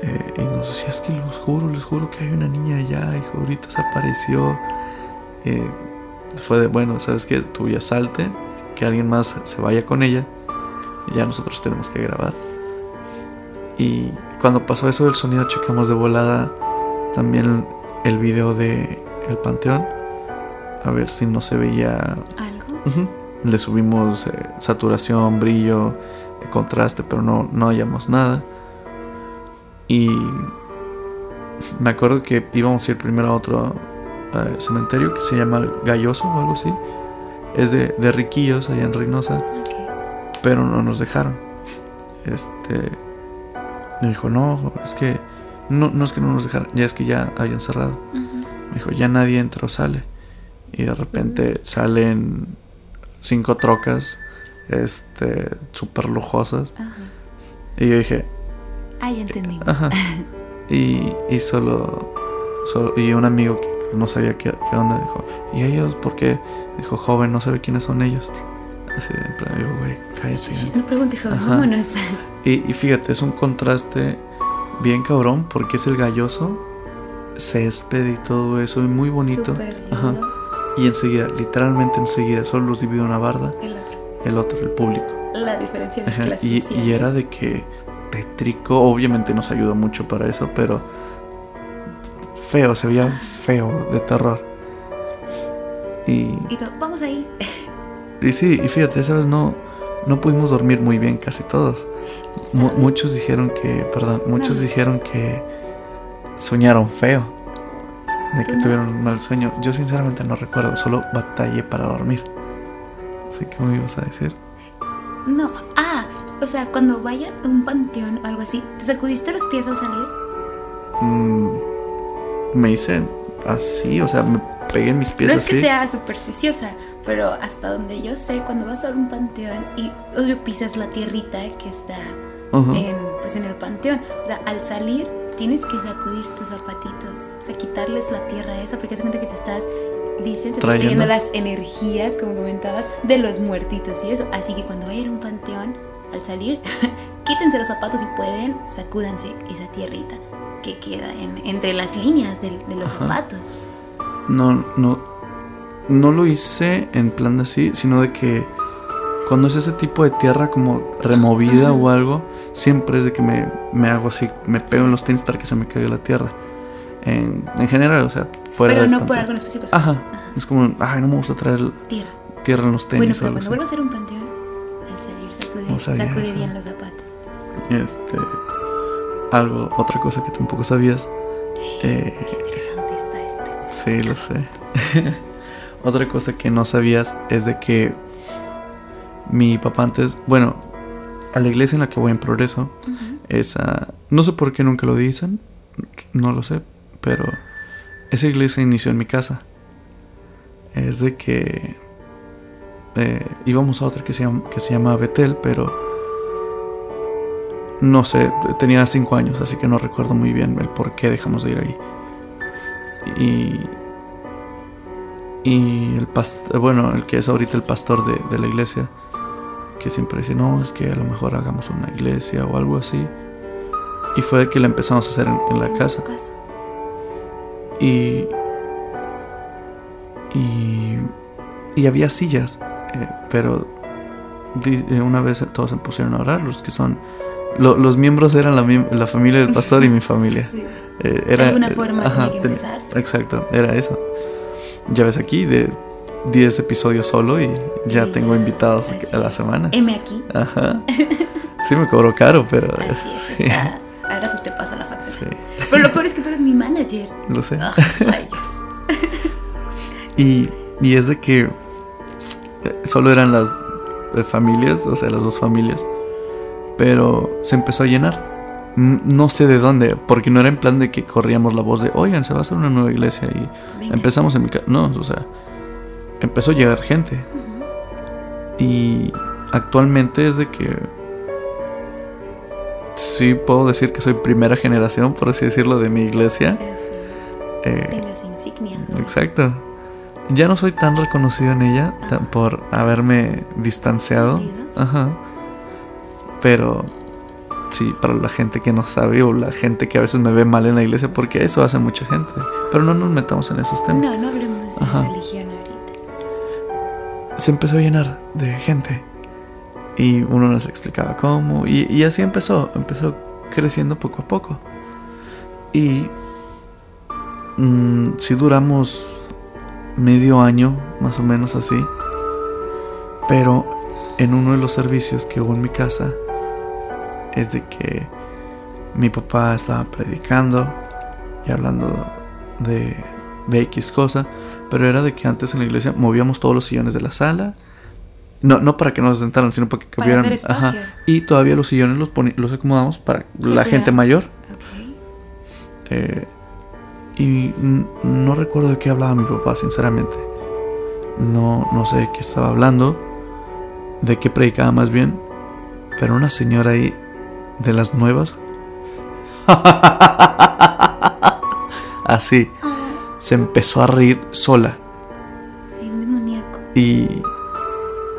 Speaker 1: Eh, y nos decía, es que les juro, les juro que hay una niña allá. Y ahorita se apareció. Eh, fue de, bueno, ¿sabes qué? Tú ya salte, que alguien más se vaya con ella. Y ya nosotros tenemos que grabar. Y cuando pasó eso del sonido, checamos de volada también el video de El Panteón. A ver si no se veía.
Speaker 2: ¿Algo?
Speaker 1: Le subimos eh, saturación, brillo, eh, contraste, pero no, no hallamos nada. Y me acuerdo que íbamos a ir primero a otro eh, cementerio que se llama Galloso o algo así. Es de, de riquillos allá en Reynosa pero no nos dejaron. Este me dijo, no, es que no, no es que no nos dejaron, ya es que ya habían cerrado. Me dijo, ya nadie entra o sale. Y de repente salen cinco trocas, este, súper lujosas.
Speaker 2: Ajá.
Speaker 1: Y yo dije,
Speaker 2: Ah, ya entendimos.
Speaker 1: ajá. Y, y solo, solo- y un amigo que no sabía qué, qué onda dijo, ¿y ellos por qué? Dijo, joven, no sabe quiénes son ellos. Así de, en plan, digo, güey, cállate.
Speaker 2: No pregunte, joven,
Speaker 1: Ajá.
Speaker 2: vámonos.
Speaker 1: Y, y fíjate, es un contraste bien cabrón porque es el galloso, césped y todo eso, y muy bonito.
Speaker 2: Súper
Speaker 1: Ajá. Y enseguida, literalmente enseguida, solo los divide una barda,
Speaker 2: El otro.
Speaker 1: el otro, el público.
Speaker 2: La diferencia de
Speaker 1: Ajá,
Speaker 2: clases
Speaker 1: Y,
Speaker 2: sociales.
Speaker 1: y era de que tétrico, obviamente nos ayudó mucho para eso, pero feo, se veía feo, de terror. Y,
Speaker 2: Y todo, vamos ahí.
Speaker 1: Y sí, y fíjate, esa vez no, no pudimos dormir muy bien casi todos. Muchos dijeron que, perdón, muchos
Speaker 2: No.
Speaker 1: dijeron que soñaron feo, de que tuvieron un mal sueño. Yo sinceramente no recuerdo, solo batallé para dormir. Así que me ibas a decir.
Speaker 2: No. Ah, o sea, cuando vayan a un panteón o algo así, ¿te sacudiste los pies al salir?
Speaker 1: Mm, me hice así, o sea, me pegué en mis pies
Speaker 2: no es
Speaker 1: así.
Speaker 2: que sea supersticiosa, pero hasta donde yo sé, cuando vas a un panteón y pisas la tierrita que está
Speaker 1: Ujú.
Speaker 2: en, pues, en el panteón, o sea, al salir tienes que sacudir tus zapatitos, o sea, quitarles la tierra esa, porque se cuenta que te estás, dicen, te estás
Speaker 1: trayendo
Speaker 2: las energías, como comentabas, de los muertitos y eso. Así que cuando vayan a un panteón, al salir, quítense los zapatos si pueden, sacúdanse esa tierrita que queda en- entre las líneas de, de los
Speaker 1: Ajá.
Speaker 2: zapatos.
Speaker 1: No, no, no lo hice en plan de así, sino de que cuando es ese tipo de tierra como removida o algo, siempre es de que me, me hago así, me pego en los tenis para que se me caiga la tierra. En, en general, o sea, fuera
Speaker 2: Pero no por algo en específico.
Speaker 1: Ajá.
Speaker 2: Ajá.
Speaker 1: Es como, ay, no me gusta traer
Speaker 2: Tierra.
Speaker 1: tierra en los
Speaker 2: Bueno,
Speaker 1: tenis o
Speaker 2: pero
Speaker 1: algo
Speaker 2: cuando
Speaker 1: así.
Speaker 2: vuelvas a ser un panteón, al salir, sacude,
Speaker 1: No sabía
Speaker 2: sacude
Speaker 1: eso.
Speaker 2: bien los zapatos.
Speaker 1: Este, algo, otra cosa que tampoco sabías. Eh, Sí, lo sé. Otra cosa que no sabías es de que mi papá antes, bueno, a la iglesia en la que voy en progreso, esa, no sé por qué nunca lo dicen, no lo sé, pero esa iglesia inició en mi casa. Es de que eh, íbamos a otra que se, llama, que se llama Betel, pero no sé, tenía cinco años, así que no recuerdo muy bien el por qué dejamos de ir ahí. Y, y el pastor, bueno, el que es ahorita el pastor de, de la iglesia, que siempre dice, no, es que a lo mejor hagamos una iglesia o algo así. Y fue que la empezamos a hacer en, en la casa. Y, y, y había sillas, eh, pero eh, una vez todos se pusieron a orar, los que son... lo- los miembros eran la, la familia del pastor y mi familia.
Speaker 2: Sí.
Speaker 1: Eh, era,
Speaker 2: alguna
Speaker 1: eh,
Speaker 2: forma
Speaker 1: ajá,
Speaker 2: tenía que empezar.
Speaker 1: Exacto, era eso. Ya ves aquí de 10 episodios solo y ya
Speaker 2: Sí,
Speaker 1: tengo invitados a la
Speaker 2: es.
Speaker 1: semana.
Speaker 2: M aquí.
Speaker 1: Ajá. Sí me cobró caro, pero
Speaker 2: Así es,
Speaker 1: sí,
Speaker 2: está. Ahora tú te paso la factura.
Speaker 1: sí,
Speaker 2: Pero lo peor es que tú eres mi manager.
Speaker 1: lo sé.
Speaker 2: Rayos.
Speaker 1: Y, y es de que eh, solo eran las eh, familias, o sea, las dos familias. Pero se empezó a llenar. No sé de dónde, porque no era en plan de que corríamos la voz de, oigan, se va a hacer una nueva iglesia y
Speaker 2: Venga.
Speaker 1: empezamos en mi casa. No, o sea, empezó a llegar gente. Y actualmente es de que sí puedo decir que soy primera generación, por así decirlo, de mi iglesia. Eh,
Speaker 2: De las insignias. ¿no?
Speaker 1: exacto. Ya no soy tan reconocido en ella por haberme distanciado. Ajá. Pero sí, para la gente que no sabe o la gente que a veces me ve mal en la iglesia, porque eso hace mucha gente. Pero no nos metamos en esos temas.
Speaker 2: No, no hablemos de religión ahorita.
Speaker 1: se empezó a llenar de gente. Y uno nos explicaba cómo. Y, y así empezó. Empezó creciendo poco a poco. Y mm, si duramos medio año, más o menos así. Pero en uno de los servicios que hubo en mi casa es de que mi papá estaba predicando y hablando de, de X cosa. Pero era de que antes en la iglesia movíamos todos los sillones de la sala. No, no para que nos sentaran, sino para que cabieran.
Speaker 2: espacio.
Speaker 1: Y todavía los sillones los, los acomodamos para la gente mayor. Eh, y no recuerdo de qué hablaba mi papá, sinceramente. No, no sé de qué estaba hablando, de qué predicaba más bien. Pero una señora ahí de las nuevas. Así,
Speaker 2: Ah,
Speaker 1: se empezó a reír sola. Y,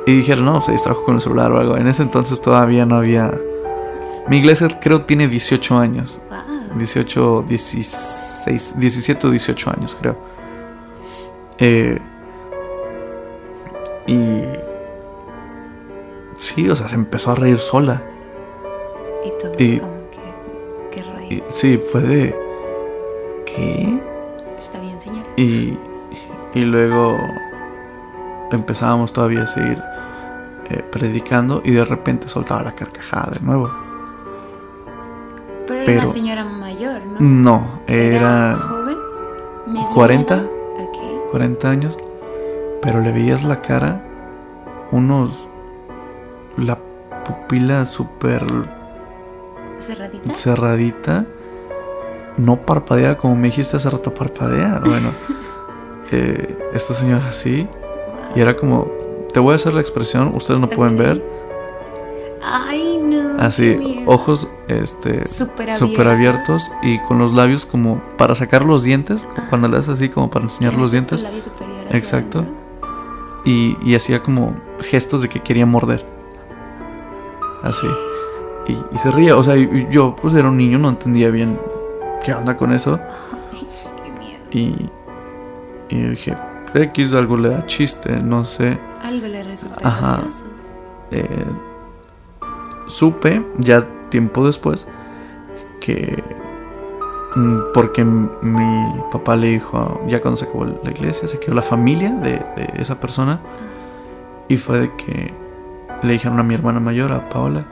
Speaker 1: y dijeron, no, se distrajo con el celular o algo. En ese entonces todavía no había... Mi iglesia creo tiene 18 años.
Speaker 2: Wow.
Speaker 1: 18, 16, 17 o 18 años, creo. Eh, y. Sí, o sea, se empezó a reír sola.
Speaker 2: Y todos
Speaker 1: y-
Speaker 2: como que, qué rollo.
Speaker 1: Y, sí, fue de. ¿Qué?
Speaker 2: Está bien, señor.
Speaker 1: Y, y luego empezábamos todavía a seguir eh, predicando y de repente soltaba la carcajada de nuevo.
Speaker 2: Pero era una señora mayor, ¿no?
Speaker 1: No, era
Speaker 2: joven. mediana
Speaker 1: 40.
Speaker 2: edad, Ok.
Speaker 1: 40 años, pero le veías la cara, unos. la pupila súper
Speaker 2: Cerradita.
Speaker 1: cerradita, no parpadea como me dijiste hace rato, parpadea. Bueno, eh, esta señora así,
Speaker 2: Wow.
Speaker 1: y era como, te voy a hacer la expresión, ustedes no pueden ver,
Speaker 2: Ay, no.
Speaker 1: así, ojos este,
Speaker 2: súper
Speaker 1: abiertos y con los labios como para sacar los dientes,
Speaker 2: Ajá.
Speaker 1: cuando le haces así como para enseñar los dientes.
Speaker 2: labio superior hacia
Speaker 1: Exacto. y, y hacía como gestos de que quería morder. Así. Y, y se ría. O sea, y- yo pues era un niño, no entendía bien qué onda con eso.
Speaker 2: Ay, qué miedo.
Speaker 1: Y, y dije, X algo le da chiste, no sé.
Speaker 2: Algo le resulta
Speaker 1: Ajá.
Speaker 2: gracioso.
Speaker 1: Eh, supe ya tiempo después que mm, porque mi papá le dijo ya cuando se acabó la iglesia se quedó la familia de, de esa persona y fue de que le dijeron a mi hermana mayor a Paola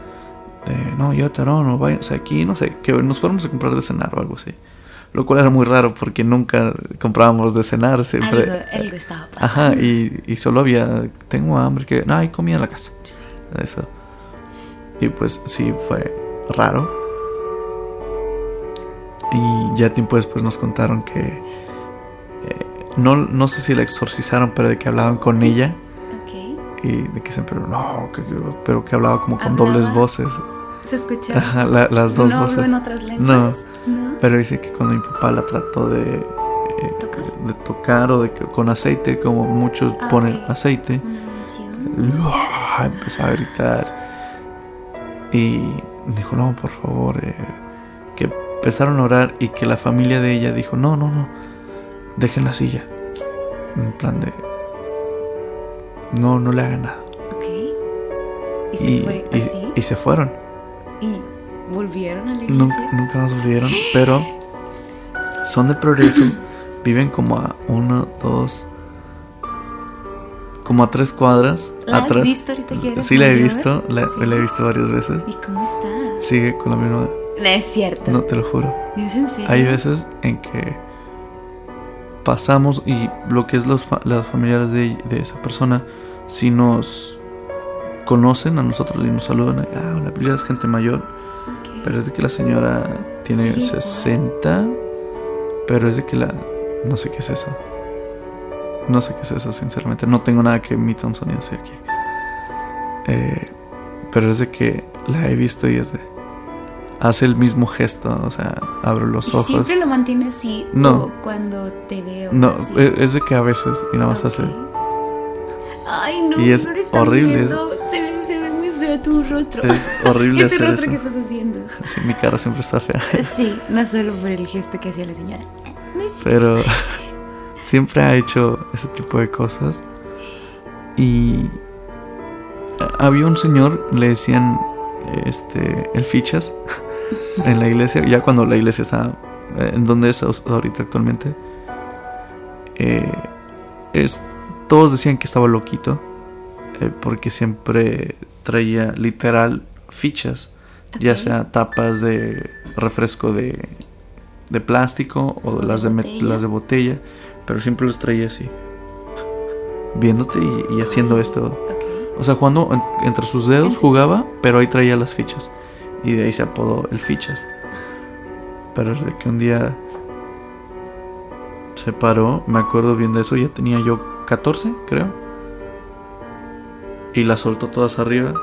Speaker 1: de no yo te no váyanse aquí no sé que nos fuéramos a comprar de cenar o algo así lo cual era muy raro porque nunca comprábamos de cenar siempre
Speaker 2: Algo, algo estaba pasando.
Speaker 1: ajá y, y solo había tengo hambre que no hay comida en la casa
Speaker 2: Sí.
Speaker 1: eso. Y pues sí, fue raro. Y ya tiempo después nos contaron que... eh, no, no sé si la exorcizaron, pero de que hablaban con ella. Y de que siempre... No, que- pero que hablaba como con
Speaker 2: ¿Hablaba?
Speaker 1: dobles voces.
Speaker 2: ¿Se escucha?
Speaker 1: Ajá, la- las dos
Speaker 2: no
Speaker 1: voces.
Speaker 2: hablo en otras lenguas. No.
Speaker 1: Pero dice que cuando mi papá la trató de... eh,
Speaker 2: ¿Tocar?
Speaker 1: de tocar o de con aceite, como muchos
Speaker 2: Ah,
Speaker 1: ponen aceite. Empezó a gritar. Y dijo, no, por favor. eh", que empezaron a orar y que la familia de ella dijo, no, no, no. Dejen la silla. En plan de... No, no le hagan nada.
Speaker 2: Ok. Y se fue
Speaker 1: y-
Speaker 2: así.
Speaker 1: y se fueron.
Speaker 2: Y volvieron a la iglesia.
Speaker 1: nunca más volvieron. Pero son de progreso. viven como a uno, dos... Como a tres cuadras.
Speaker 2: ¿La has visto ahorita que eres
Speaker 1: Sí, la he visto. La,
Speaker 2: Sí.
Speaker 1: la he visto varias veces.
Speaker 2: ¿Y cómo está?
Speaker 1: Sigue con la misma...
Speaker 2: No es cierto.
Speaker 1: No te lo juro.
Speaker 2: ¿Es en serio?
Speaker 1: Hay veces en que pasamos y lo que es los fa- las familiares de, de esa persona, si nos conocen a nosotros y nos saludan. Ah, hola, pues ya es gente mayor. Pero es de que la señora tiene
Speaker 2: Sí,
Speaker 1: 60. Pero es de que la. No sé qué es eso. No sé qué es eso, sinceramente. No tengo nada que emita un sonido así aquí. Eh, pero es de que la he visto y es de. Hace el mismo gesto, o sea, abro los
Speaker 2: ¿Y
Speaker 1: ojos.
Speaker 2: siempre lo mantiene así?
Speaker 1: No.
Speaker 2: ¿O cuando te veo?
Speaker 1: No,
Speaker 2: así?
Speaker 1: e- es de que a veces y nada más
Speaker 2: Ok.
Speaker 1: hace.
Speaker 2: Ay, no,
Speaker 1: Y es
Speaker 2: no
Speaker 1: horrible.
Speaker 2: Se, ve, se ve muy feo tu rostro.
Speaker 1: Es horrible
Speaker 2: Ese
Speaker 1: hacer
Speaker 2: rostro
Speaker 1: eso.
Speaker 2: que estás haciendo.
Speaker 1: Sí, mi cara siempre está fea.
Speaker 2: Sí, no solo por el gesto que hacía la señora. No es
Speaker 1: Pero siempre ha hecho ese tipo de cosas. Y había un señor, le decían este el fichas en la iglesia, ya cuando la iglesia está eh, en donde es ahorita actualmente. eh, es todos decían que estaba loquito eh, porque siempre traía literal fichas, ya sea tapas de refresco de, de plástico o
Speaker 2: de
Speaker 1: las de,
Speaker 2: botella.
Speaker 1: las de botella, pero siempre los traía así, viéndote y, y haciendo esto. O sea, jugando en- entre sus dedos jugaba, pero ahí traía las fichas. Y de ahí se apodó el fichas. Pero de que un día se paró, me acuerdo bien de eso, ya tenía yo 14, creo. Y las soltó todas arriba.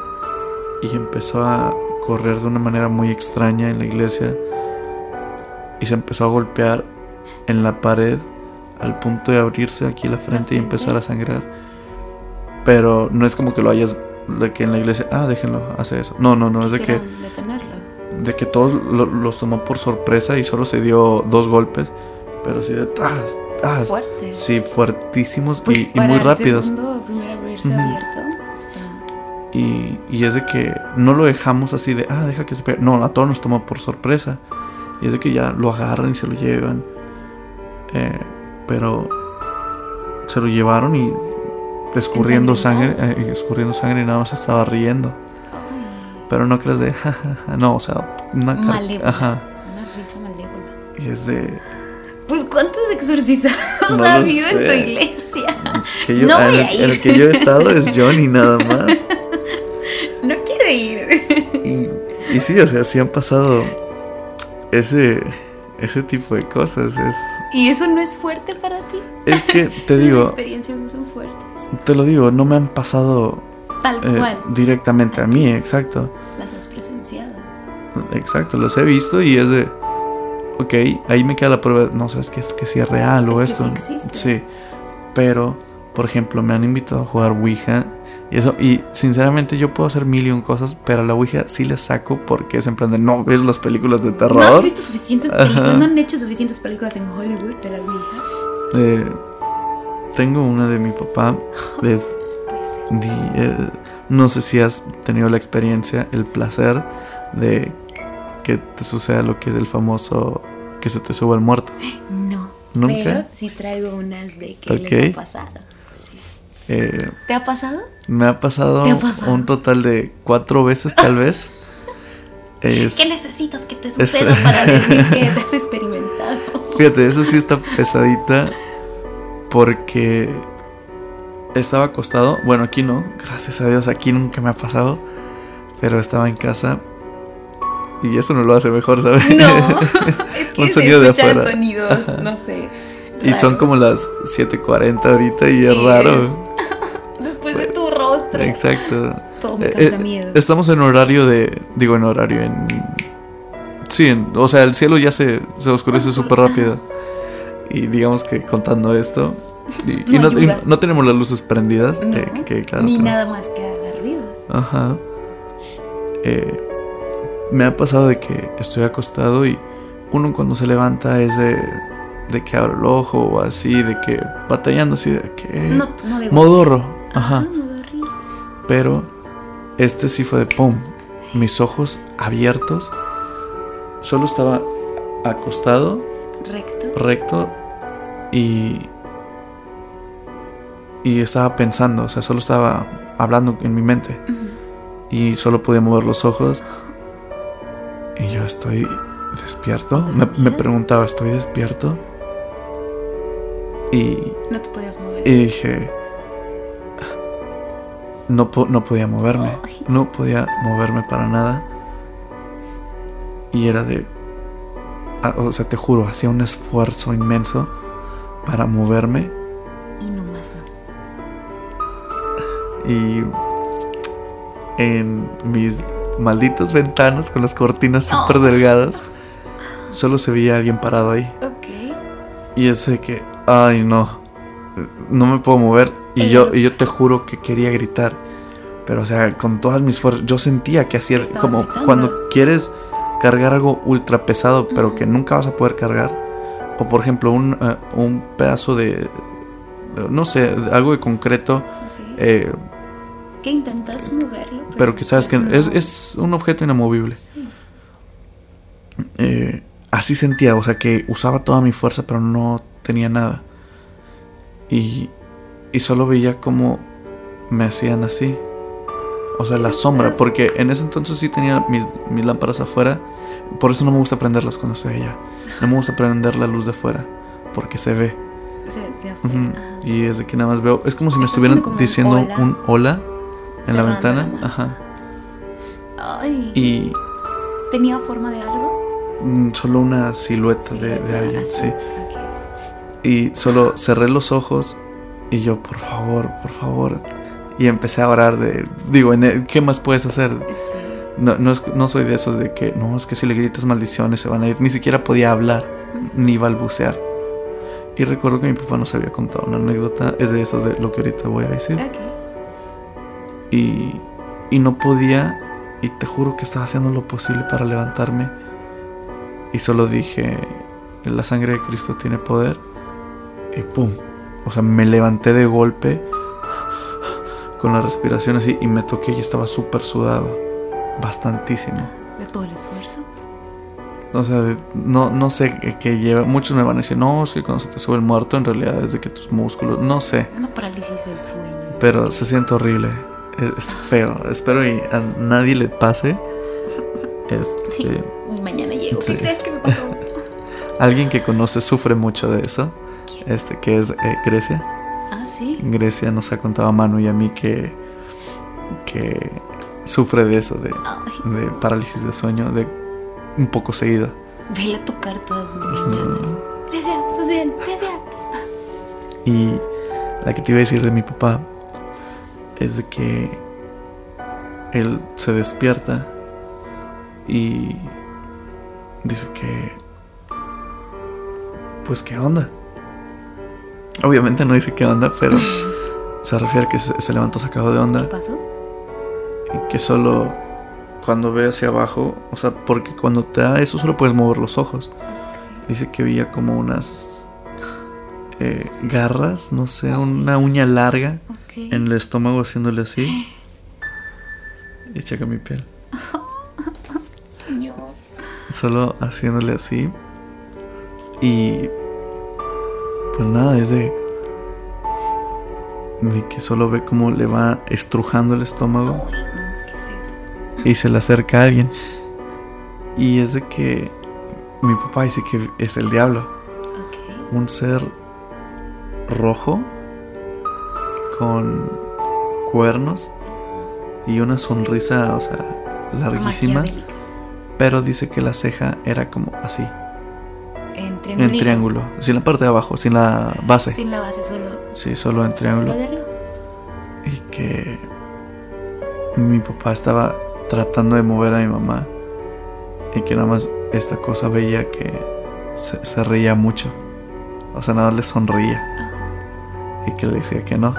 Speaker 1: Y empezó a correr de una manera muy extraña en la iglesia. Y se empezó a golpear en la pared al punto de abrirse aquí la frente y empezar a sangrar. Pero no es como que lo hayas de que en la iglesia, ah, déjenlo, hace eso. No, no, no, es de que
Speaker 2: detenerlo.
Speaker 1: de que todos lo- los tomó por sorpresa y solo se dio dos golpes, pero sí de tas, tas.
Speaker 2: Fuertes.
Speaker 1: Sí, fuertísimos
Speaker 2: Pues
Speaker 1: y, y
Speaker 2: para
Speaker 1: muy rápidos.
Speaker 2: segundo, primero haberse
Speaker 1: Ujú.
Speaker 2: abierto. Está...
Speaker 1: Y, y es de que no lo dejamos así de, ah, deja que se pegue. No, a todos nos tomó por sorpresa. Y es de que ya lo agarran y se lo llevan. Eh, pero se lo llevaron y escurriendo sangre, eh, escurriendo sangre y nada más estaba riendo.
Speaker 2: Ay,
Speaker 1: Pero no creas de, "Ja, ja, ja", no, o sea, una cara.
Speaker 2: malévola.
Speaker 1: Ajá.
Speaker 2: Una risa malévola.
Speaker 1: Y es de.
Speaker 2: Pues, ¿cuántos exorcizados
Speaker 1: No
Speaker 2: ha habido en tu
Speaker 1: sé.
Speaker 2: iglesia?
Speaker 1: Que yo,
Speaker 2: No voy
Speaker 1: el,
Speaker 2: a ir.
Speaker 1: el que yo he estado es Johnny nada más.
Speaker 2: No quiero ir.
Speaker 1: Y, y sí, o sea, sí han pasado ese, ese tipo de cosas. Es,
Speaker 2: ¿Y eso no es fuerte para ti?
Speaker 1: es que te
Speaker 2: Las
Speaker 1: digo,
Speaker 2: experiencias no son fuertes.
Speaker 1: Te lo digo, no me han pasado
Speaker 2: Tal
Speaker 1: eh,
Speaker 2: cual.
Speaker 1: directamente a mí, exacto.
Speaker 2: Las has presenciado.
Speaker 1: Exacto, los he visto y es de. Ok, ahí me queda la prueba. No sabes que esto que sí es real o
Speaker 2: Es
Speaker 1: esto.
Speaker 2: sí.
Speaker 1: Sí. Pero, por ejemplo, me han invitado a jugar Ouija. Y eso, y sinceramente yo puedo hacer mil y un cosas, pero a la Ouija sí le saco porque es en plan de no ves las películas de
Speaker 2: No has
Speaker 1: terror.
Speaker 2: visto suficientes
Speaker 1: Ajá.
Speaker 2: películas, no han hecho suficientes películas en Hollywood de la Ouija.
Speaker 1: Eh, tengo una de mi papá. Es di- eh, no sé si has tenido la experiencia, el placer de que te suceda lo que es el famoso que se te suba el muerto.
Speaker 2: No.
Speaker 1: ¿Nunca?
Speaker 2: Pero sí traigo unas de que
Speaker 1: Ok.
Speaker 2: les ha pasado. Sí.
Speaker 1: Eh,
Speaker 2: ¿Te ha pasado?
Speaker 1: me ha pasado,
Speaker 2: ¿Te ha pasado?
Speaker 1: un total de cuatro veces tal vez. Es,
Speaker 2: ¿Qué necesitas que te suceda para decir que te has experimentado?
Speaker 1: fíjate, eso sí está pesadita porque estaba acostado. Bueno, aquí no, gracias a Dios, aquí nunca me ha pasado. Pero estaba en casa y eso no lo hace mejor, ¿sabes?
Speaker 2: No, es que
Speaker 1: Un
Speaker 2: se
Speaker 1: sonido de afuera.
Speaker 2: sonidos, no sé.
Speaker 1: y son como las 7:40 ahorita y es raro.
Speaker 2: es- Después de tu rostro.
Speaker 1: Exacto.
Speaker 2: Todo me
Speaker 1: Eh,
Speaker 2: causa
Speaker 1: eh,
Speaker 2: miedo.
Speaker 1: Estamos en horario de. Digo, en horario, en. Sí, en- o sea, el cielo ya se, se oscurece súper rápido. Y digamos que contando esto. Y, y
Speaker 2: No
Speaker 1: y tenemos las luces prendidas.
Speaker 2: No,
Speaker 1: eh, que quede claro,
Speaker 2: Ni nada más que haga ruidos.
Speaker 1: Ajá. Eh, me ha pasado de que estoy acostado y uno cuando se levanta es de. De que abre el ojo o así, de que batallando así, de que.
Speaker 2: No, no de
Speaker 1: Modorro.
Speaker 2: Ajá.
Speaker 1: Pero este sí fue de pum. Mis ojos abiertos. Solo estaba acostado,
Speaker 2: Recto.
Speaker 1: recto y. Y estaba pensando, o sea, solo estaba hablando en mi mente. Y solo podía mover los ojos. Y yo estoy despierto. Me, me preguntaba, ¿estoy despierto? Y
Speaker 2: No te podías mover.
Speaker 1: Y dije, no, no podía moverme. No podía moverme para nada. Y era de... ah, o sea, te juro, hacía un esfuerzo inmenso para moverme.
Speaker 2: Y no más no.
Speaker 1: Y en mis malditas ventanas con las cortinas súper
Speaker 2: Oh.
Speaker 1: delgadas, solo se veía alguien parado ahí.
Speaker 2: Ok.
Speaker 1: Y es de que, ay no, no me puedo mover. Y yo, y yo te juro que quería gritar. Pero o sea, con todas mis fuerzas, yo sentía que hacía como
Speaker 2: gritando.
Speaker 1: cuando quieres cargar algo ultra pesado, pero que nunca vas a poder cargar. O por ejemplo, un, eh, un pedazo de, no sé, algo de concreto. eh,
Speaker 2: que intentas moverlo.
Speaker 1: pero que sabes que
Speaker 2: pues
Speaker 1: es,
Speaker 2: no.
Speaker 1: es un objeto inamovible.
Speaker 2: Sí.
Speaker 1: Eh, así sentía, o sea que usaba toda mi fuerza, pero no tenía nada. Y, y solo veía cómo me hacían así. O sea, la sombra, porque en ese entonces sí tenía mis, mis lámparas afuera. Por eso no me gusta prenderlas cuando estoy allá. No me gusta prender la luz de afuera, porque se ve.
Speaker 2: Sea, de afuera. ajá.
Speaker 1: Y desde que nada más veo, es como si me estuvieran
Speaker 2: un
Speaker 1: diciendo
Speaker 2: hola.
Speaker 1: un hola en la ventana.
Speaker 2: la.
Speaker 1: Ajá.
Speaker 2: Ay.
Speaker 1: Y
Speaker 2: ¿Tenía forma de algo?
Speaker 1: mm, solo una silueta de, alguien,
Speaker 2: así.
Speaker 1: sí. Y solo cerré los ojos y yo, por favor, por favor. Y empecé a orar de, digo, ¿qué más puedes hacer?
Speaker 2: Sí.
Speaker 1: No, no, es- no soy de esos de que, no, es que si le gritas maldiciones se van a ir. Ni siquiera podía hablar, ni balbucear. Y recuerdo que mi papá nos había contado una anécdota, es de eso de lo que ahorita voy a decir. Y, y no podía, y te juro que estaba haciendo lo posible para levantarme. Y solo dije, la sangre de Cristo tiene poder. Y pum. O sea, me levanté de golpe con la respiración así y me toqué y estaba súper sudado. Bastantísimo.
Speaker 2: De todo el esfuerzo.
Speaker 1: O sea, de- no, no sé qué, lleva. Muchos me van a decir, no, es que cuando se te sube el muerto en realidad es de que tus músculos... No sé.
Speaker 2: Una parálisis del sueño.
Speaker 1: Pero se siente horrible. Es, es feo. Espero y a nadie le pase.
Speaker 2: Sí.
Speaker 1: Este,
Speaker 2: Mañana llego.
Speaker 1: sí.
Speaker 2: ¿Qué crees que me pasó?
Speaker 1: alguien que conoce sufre mucho de eso. Este, que es eh, Grecia.
Speaker 2: ah, sí.
Speaker 1: Grecia nos ha contado a Manu y a mí que, que sufre de eso, de, parálisis de sueño, de un poco seguido.
Speaker 2: Vele a tocar todas sus millones. Gracias, ¿estás bien? Gracias.
Speaker 1: Y la que te iba a decir de mi papá es de que él se despierta y dice que pues qué onda. Obviamente no dice qué onda, pero se refiere que se, se levantó sacado de
Speaker 2: ¿Qué
Speaker 1: onda
Speaker 2: pasó?
Speaker 1: Que solo cuando ve hacia abajo, o sea, porque cuando te da eso solo puedes mover los ojos. Dice que veía como unas eh, garras, no sé, una uña larga en el estómago haciéndole así. Y checa mi piel. Solo haciéndole así. Y pues nada, es de de que solo ve cómo le va estrujando el estómago
Speaker 2: Ay, no,
Speaker 1: y se le acerca a alguien. Y es de que mi papá dice que es el diablo. Un ser rojo con cuernos y una sonrisa, o sea, larguísima, pero dice que la ceja era como así,
Speaker 2: En
Speaker 1: triángulo, sin la parte de abajo, sin la base,
Speaker 2: Sin la base, solo.
Speaker 1: Sí, solo en
Speaker 2: lo
Speaker 1: triángulo, y que mi papá estaba tratando de mover a mi mamá. Y que nada más esta cosa veía que se, se reía mucho, o sea, nada más le sonreía. Y que le decía que no.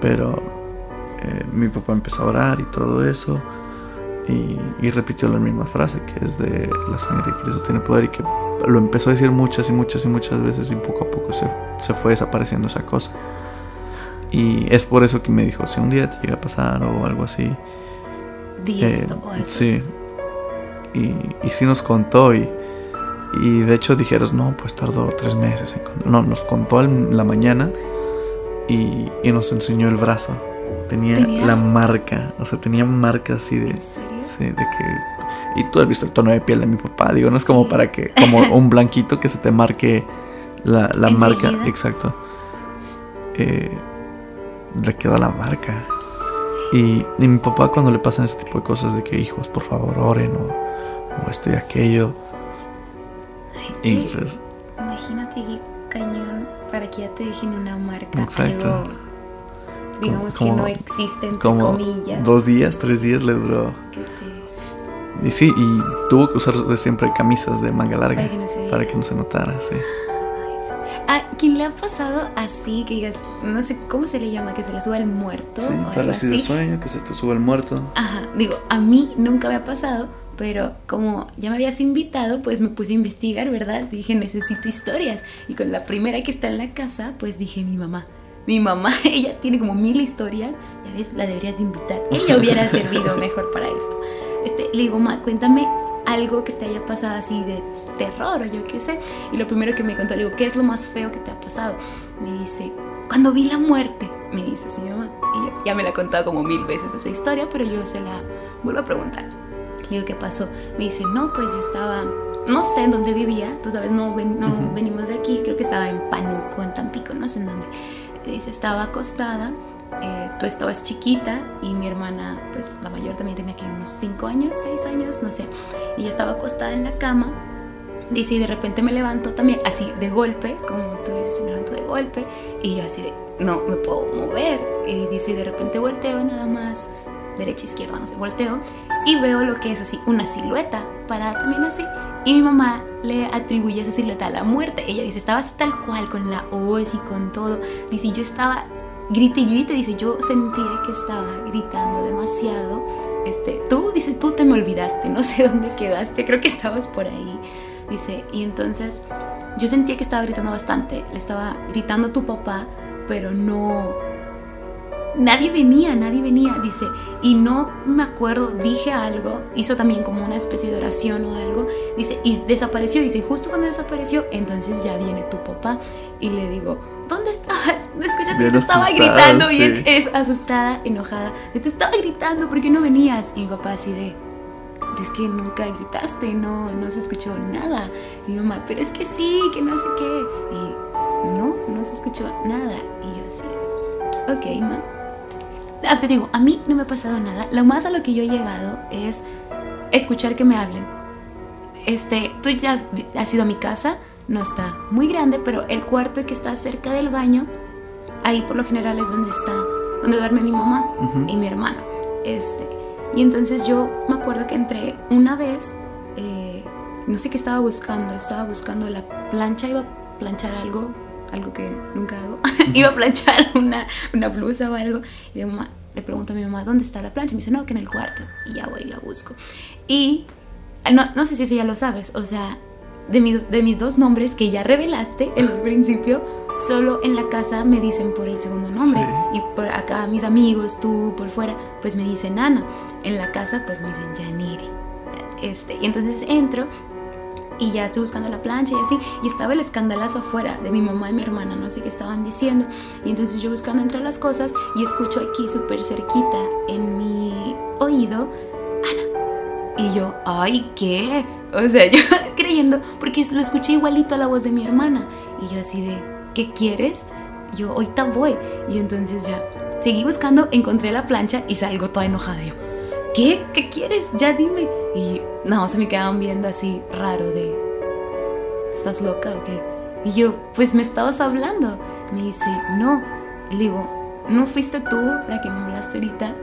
Speaker 1: Pero eh, mi papá empezó a orar y todo eso. Y, y repitió la misma frase, que es de la sangre de Cristo tiene poder y que lo empezó a decir muchas y muchas y muchas veces y poco a poco se, se fue desapareciendo esa cosa. Y es por eso que me dijo, si un día te llega a pasar o algo así.
Speaker 2: Di
Speaker 1: eh,
Speaker 2: esto o
Speaker 1: sí.
Speaker 2: esto.
Speaker 1: Y, y sí nos contó y, y de hecho dijeron, no, pues tardó tres meses en. No, nos contó la mañana y, y nos enseñó el brazo. Tenía,
Speaker 2: ¿Tenía?
Speaker 1: la marca, o sea, tenía marca así de...
Speaker 2: ¿En serio?
Speaker 1: Sí, de que... Y tú has visto el tono de piel de mi papá, digo, no es como para que, como un blanquito que se te marque la, la marca, exacto. Eh, le queda la marca. Y, y mi papá cuando le pasan ese tipo de cosas de que hijos, por favor, oren o, o esto y aquello.
Speaker 2: Ay,
Speaker 1: Y pues,
Speaker 2: Imagínate qué cañón para que ya te dejen una marca.
Speaker 1: Exacto.
Speaker 2: Algo, digamos que no existe, entre
Speaker 1: como
Speaker 2: comillas.
Speaker 1: dos días, tres días le duró.
Speaker 2: que te-
Speaker 1: Y sí, y tuvo que usar siempre camisas de manga larga
Speaker 2: Para que no se viera.
Speaker 1: para que no se notara, sí.
Speaker 2: ¿A quién le ha pasado así que digas, no sé cómo se le llama, que se le suba el muerto
Speaker 1: Sí,
Speaker 2: o
Speaker 1: parálisis de sueño, que se te sube el muerto.
Speaker 2: Ajá, digo, a mí nunca me ha pasado, pero como ya me habías invitado, pues me puse a investigar, ¿verdad? Dije, necesito historias. Y con la primera que está en la casa, pues dije, mi mamá. Mi mamá, ella tiene como mil historias, ya ves, la deberías de invitar. Ella hubiera servido mejor para esto. Este, le digo, ma, cuéntame algo que te haya pasado así de terror o yo qué sé. Y lo primero que me contó, le digo, ¿qué es lo más feo que te ha pasado? Me dice, cuando vi la muerte, me dice así mi mamá. Y yo, ya me la ha contado como mil veces esa historia, pero yo se la vuelvo a preguntar. Le digo, ¿qué pasó? Me dice, no, pues yo estaba, no sé en dónde vivía, tú sabes, no, ven- no
Speaker 1: Ujú.
Speaker 2: venimos de aquí, creo que estaba en Panuco, en Tampico, no sé en dónde. Dice, estaba acostada, eh, tú estabas chiquita y mi hermana, pues la mayor también tenía aquí unos 5 años, 6 años, no sé. Y ella estaba acostada en la cama. Dice, y de repente me levanto también, así de golpe, como tú dices, me levanto de golpe. Y yo así de, no me puedo mover. Y dice, y de repente volteo nada más, derecha, izquierda, no sé, volteo. Y veo lo que es así, una silueta, parada también así. Y mi mamá le atribuye esa silueta a la muerte. Ella dice, estaba así tal cual, con la voz y con todo. Dice, yo estaba grite y grite, dice, yo sentía que estaba gritando demasiado. Este, tú, dice, tú te me olvidaste, no sé dónde quedaste, creo que estabas por ahí. Dice, y entonces yo sentía que estaba gritando bastante, le estaba gritando a tu papá, pero no... Nadie venía, nadie venía, dice, y no me acuerdo, dije algo, hizo también como una especie de oración o algo, dice, y desapareció, dice, y justo cuando desapareció, entonces ya viene tu papá, y le digo, ¿dónde estabas? ¿No escuchaste que
Speaker 1: Bien
Speaker 2: te estaba gritando? Bien
Speaker 1: sí.
Speaker 2: es asustada, enojada, te estaba gritando, ¿por qué no venías? Y mi papá así de, es que nunca gritaste, no, no se escuchó nada. Y mi mamá, pero es que sí, que no sé qué. Y no, no se escuchó nada. Y yo así, ok, ma. Ah, te digo, a mí no me ha pasado nada. Lo más a lo que yo he llegado es escuchar que me hablen. Este, tú ya has, has ido a mi casa, no está muy grande, pero el cuarto que está cerca del baño, ahí por lo general es donde está, donde duerme mi mamá
Speaker 1: Ujú.
Speaker 2: y mi hermano. Este, y entonces yo me acuerdo que entré una vez, eh, no sé qué estaba buscando, estaba buscando la plancha, iba a planchar algo, algo que nunca hago, iba a planchar una, una blusa o algo, y mamá- le pregunto a mi mamá, ¿dónde está la plancha? Y me dice, no, que en el cuarto, y ya voy y la busco. Y ah, no, no sé si eso ya lo sabes, o sea, de, mi- de mis dos nombres que ya revelaste en el principio, solo en la casa me dicen por el segundo nombre.
Speaker 1: Sí.
Speaker 2: Y por acá mis amigos, tú, por fuera, pues me dicen Ana. En la casa, pues me dicen Yaniri. Este, y entonces entro y ya estoy buscando la plancha y así. Y estaba el escandalazo afuera de mi mamá y mi hermana, no sé qué estaban diciendo. Y entonces yo buscando entre las cosas y escucho aquí súper cerquita en mi oído, Ana. Y yo, ay, ¿qué? O sea, yo creyendo, porque lo escuché igualito a la voz de mi hermana. Y yo así de, ¿qué quieres? Yo, ahorita voy. Y entonces ya seguí buscando, encontré la plancha y salgo toda enojada. Yo, ¿qué? ¿Qué quieres? Ya dime. Y no, se me quedaban viendo así raro de, ¿estás loca o qué? Y yo, pues me estabas hablando. Me dice, no. Y le digo, ¿no fuiste tú la que me hablaste ahorita?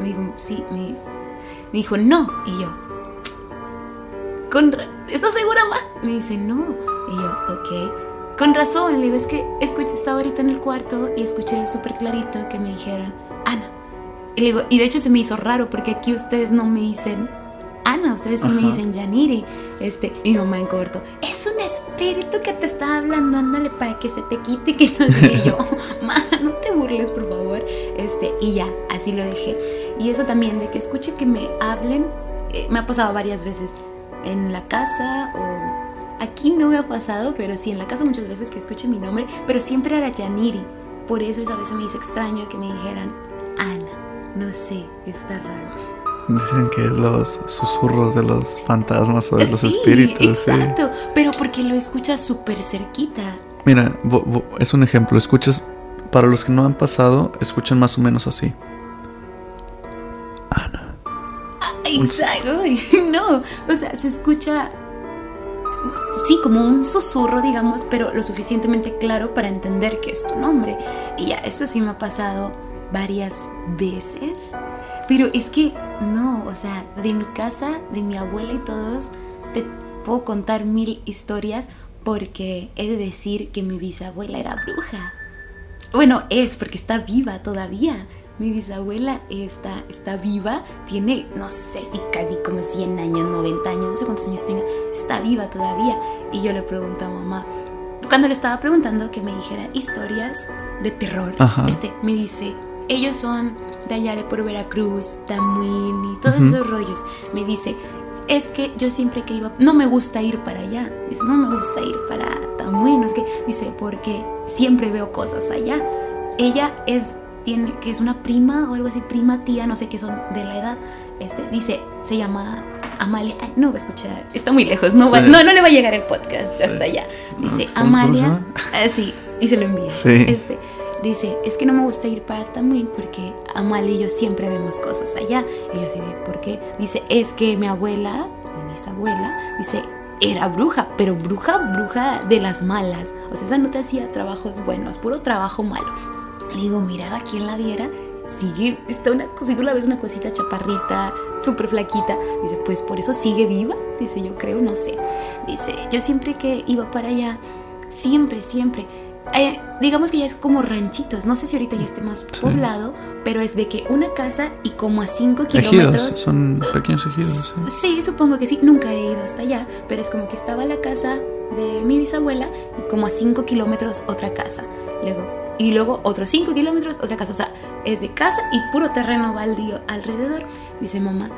Speaker 2: Me dijo, sí. Me, me dijo, no. Y yo, con ¿estás segura, ma? Me dice, no. Y yo, ok. Con razón, le digo, es que escuché, estaba ahorita en el cuarto y escuché súper clarito que me dijeron, Ana. Y le digo, y de hecho se me hizo raro porque aquí ustedes no me dicen Ana, ustedes sí me dicen Yaniri. Este, y mamá en corto, es un espíritu que te está hablando, ándale para que se te quite, que no sé qué". Y yo, ma, no te burles, por favor. Este, y ya, así lo dejé. Y eso también, de que escuche que me hablen, eh, me ha pasado varias veces en la casa o aquí no me ha pasado, pero sí en la casa muchas veces que escuche mi nombre, pero siempre era Yaniri. Por eso esa vez me hizo extraño que me dijeran Ana. No sé, está raro.
Speaker 1: Dicen que es los susurros de los fantasmas o de los espíritus. sí.
Speaker 2: Exacto, pero porque lo escuchas súper cerquita.
Speaker 1: Mira, vo- es un ejemplo. Escuchas para los que no han pasado, escuchan más o menos así. Ana.
Speaker 2: Ah, exacto. No, o sea, se escucha, sí, como un susurro, digamos, pero lo suficientemente claro para entender que es tu nombre. Y ya, eso sí me ha pasado varias veces. Pero es que, no, o sea, de mi casa, de mi abuela y todos, te puedo contar mil historias porque he de decir que mi bisabuela era bruja. Bueno, es porque está viva todavía. Mi bisabuela está, está viva, tiene, no sé si casi como 100 años, 90 años, no sé cuántos años tenga, está viva todavía. Y yo le pregunto a mamá, cuando le estaba preguntando que me dijera historias de terror,
Speaker 1: Ajá.
Speaker 2: este, me dice, ellos son de allá de por Veracruz, Tamuín y todos esos rollos. Me dice, es que yo siempre que iba, no me gusta ir para allá. Dice, no me gusta ir para Tamuín, es que, dice, porque siempre veo cosas allá. Ella es, tiene, que es una prima o algo así, prima, tía, no sé qué son de la edad. Este, dice, se llama Amalia. Ay, no va a escuchar, está muy lejos, no, va- no, no le va a llegar el podcast
Speaker 1: Sí.
Speaker 2: hasta allá. Dice,
Speaker 1: ¿Cómo- cómo se
Speaker 2: Amalia,
Speaker 1: llama?
Speaker 2: ah, sí, y se lo envía.
Speaker 1: Sí.
Speaker 2: Este, dice, es que no me gusta ir para Tamuín porque Amalia y yo siempre vemos cosas allá. Y yo así de, ¿por qué? Dice, es que mi abuela, mi bisabuela, dice, era bruja, pero bruja, bruja de las malas. O sea, esa no te hacía trabajos buenos, puro trabajo malo. Le digo, mira, a quien la viera, sigue, está una cosita, tú la ves una cosita chaparrita, súper flaquita. Dice, pues por eso sigue viva. Dice, yo creo, no sé. Dice, yo siempre que iba para allá, siempre, siempre. Eh, digamos que ya es como ranchitos, no sé si ahorita ya esté más
Speaker 1: Sí.
Speaker 2: poblado, pero es de que una casa y como a 5
Speaker 1: Ejidos,
Speaker 2: kilómetros.
Speaker 1: son pequeños ejidos. sí.
Speaker 2: Sí, supongo que sí. Nunca he ido hasta allá, pero es como que estaba la casa de mi bisabuela y como a 5 kilómetros otra casa. Luego, y luego otros 5 kilómetros otra casa. O sea, es de casa y puro terreno baldío alrededor. Dice mamá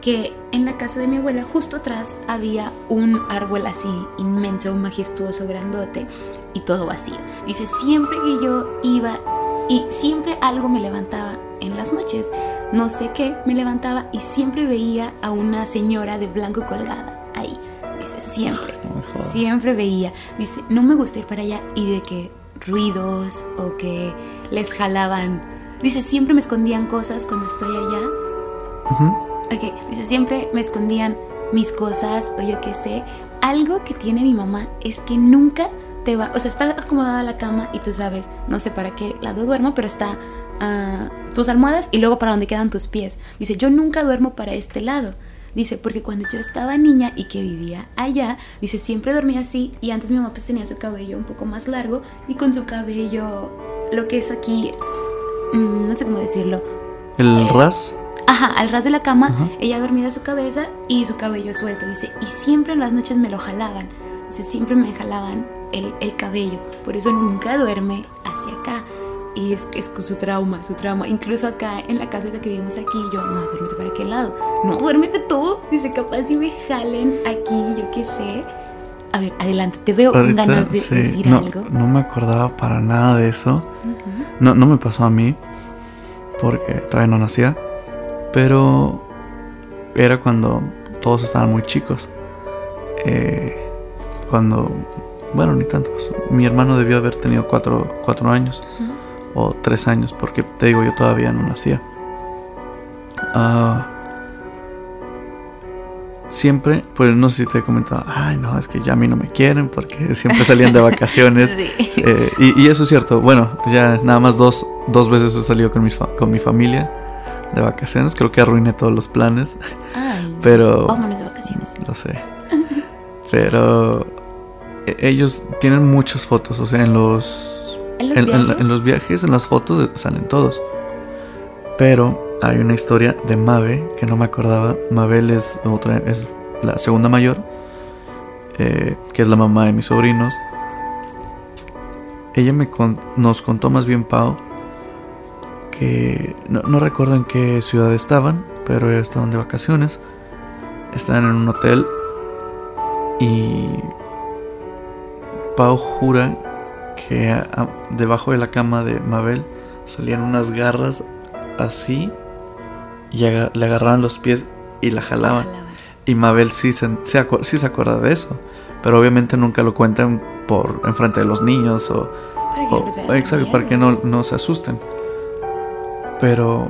Speaker 2: que en la casa de mi abuela justo atrás había un árbol así inmenso, majestuoso, grandote y todo vacío. Dice, siempre que yo iba y siempre algo me levantaba en las noches, no sé qué, me levantaba y siempre veía a una señora de blanco colgada ahí. Dice, siempre,
Speaker 1: No
Speaker 2: siempre veía. Dice, no me gusta ir para allá y de que ruidos o que les jalaban. Dice, siempre me escondían cosas cuando estoy allá.
Speaker 1: Ujú.
Speaker 2: Ok, dice, siempre me escondían mis cosas o yo qué sé. Algo que tiene mi mamá es que nunca te va, o sea, está acomodada la cama y tú sabes, no sé para qué lado duermo, pero está ah, tus almohadas y luego para donde quedan tus pies. Dice, yo nunca duermo para este lado. Dice, porque cuando yo estaba niña y que vivía allá, dice, siempre dormía así y antes mi mamá pues tenía su cabello un poco más largo y con su cabello, lo que es aquí, mm, no sé cómo decirlo,
Speaker 1: El ras.
Speaker 2: Ajá, al ras de la cama, ella dormida su cabeza y su cabello suelto, dice, y siempre en las noches me lo jalaban, dice, siempre me jalaban el, el cabello, por eso nunca duerme hacia acá. Y es, es su trauma, su trauma. Incluso acá en la casa que vivimos aquí, yo, no, duérmete para aquel lado. No, duérmete tú. Dice, capaz si me jalen aquí, yo qué sé. A ver, adelante, te veo con
Speaker 1: Ahorita,
Speaker 2: ganas de
Speaker 1: sí,
Speaker 2: decir
Speaker 1: no,
Speaker 2: algo.
Speaker 1: no me acordaba para nada de eso. No, no me pasó a mí, porque todavía no nacía, pero era cuando todos estaban muy chicos. Eh, cuando, bueno, ni tanto, pues, mi hermano debió haber tenido cuatro, cuatro años o tres años, porque te digo, yo todavía no nacía. Ah, siempre, pues no sé si te he comentado, ay, no, es que ya a mí no me quieren porque siempre salían de vacaciones.
Speaker 2: Sí.
Speaker 1: Eh, y, y eso es cierto. Bueno, ya nada más dos, dos veces he salido con, mis con mi familia de vacaciones. Creo que arruiné todos los planes,
Speaker 2: Ay,
Speaker 1: pero...
Speaker 2: vámonos de vacaciones.
Speaker 1: Lo sé. Pero ellos tienen muchas fotos. O sea, en los,
Speaker 2: ¿En los
Speaker 1: en, en-
Speaker 2: viajes?
Speaker 1: en los viajes, en las fotos salen todos. Pero hay una historia de Mabe que no me acordaba. Mabel es, otra, es la segunda mayor, eh, que es la mamá de mis sobrinos. Ella me con- nos contó más bien Pau que no, no recuerdo en qué ciudad estaban, pero estaban de vacaciones. Estaban en un hotel y Pau jura que a- a- debajo de la cama de Mabel salían unas garras así y aga- le agarraban los pies y la jalaban.
Speaker 2: Jalaban.
Speaker 1: Y Mabel sí se, se acu- sí se acuerda de eso, pero obviamente nunca lo cuentan por enfrente de los niños o
Speaker 2: Para que
Speaker 1: O-
Speaker 2: no
Speaker 1: exacto, para que no, no se asusten. Pero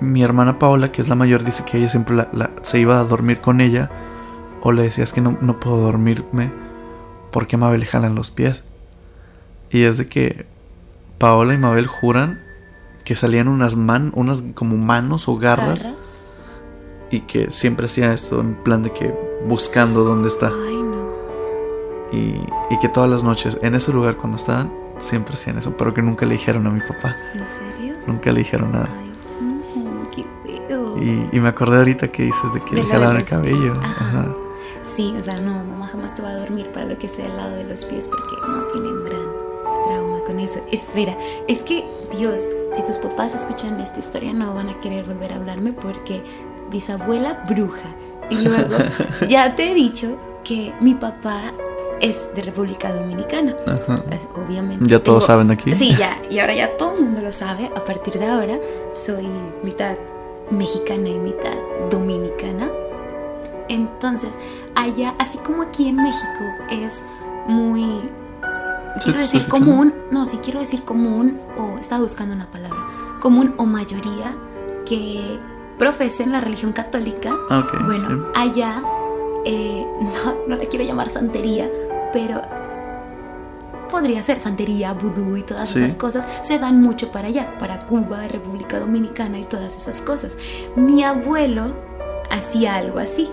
Speaker 1: mi hermana Paola, que es la mayor, dice que ella siempre la- la- se iba a dormir con ella. O le decías que no, no puedo dormirme porque Mabel le jalan los pies. Y es de que Paola y Mabel juran que salían unas man, unas como manos o garras
Speaker 2: Garras.
Speaker 1: y que siempre hacía esto en plan de que buscando dónde está.
Speaker 2: Ay, no.
Speaker 1: Y, y que todas las noches en ese lugar cuando estaban siempre hacían eso, pero que nunca le dijeron a mi papá,
Speaker 2: ¿En serio?
Speaker 1: nunca le dijeron nada.
Speaker 2: Ay, no, qué feo.
Speaker 1: Y, y me acordé ahorita que dices de que
Speaker 2: De
Speaker 1: le jalaban el cabello.
Speaker 2: ajá.
Speaker 1: Ajá.
Speaker 2: Sí, o sea, no, mamá jamás te va a dormir para lo que sea al lado de los pies porque no tiene un gran trauma con eso. Espera, es que, Dios, si tus papás escuchan esta historia no van a querer volver a hablarme porque bisabuela bruja. Y luego, ya te he dicho que mi papá es de República Dominicana.
Speaker 1: Ajá.
Speaker 2: Pues, obviamente.
Speaker 1: Ya todos
Speaker 2: tengo-
Speaker 1: saben aquí.
Speaker 2: Sí, ya. Y ahora ya todo el mundo lo sabe. A partir de ahora soy mitad mexicana y mitad dominicana. Entonces, allá, así como aquí en México es muy... Quiero decir común, no, sí quiero decir común, o estaba buscando una palabra, común o mayoría que profesen la religión católica.
Speaker 1: Ah, ok,
Speaker 2: Bueno,
Speaker 1: sí.
Speaker 2: allá, eh, no, no la quiero llamar santería, pero podría ser santería, vudú y todas
Speaker 1: Sí.
Speaker 2: esas cosas, se dan mucho para allá, para Cuba, República Dominicana y todas esas cosas. Mi abuelo hacía algo así.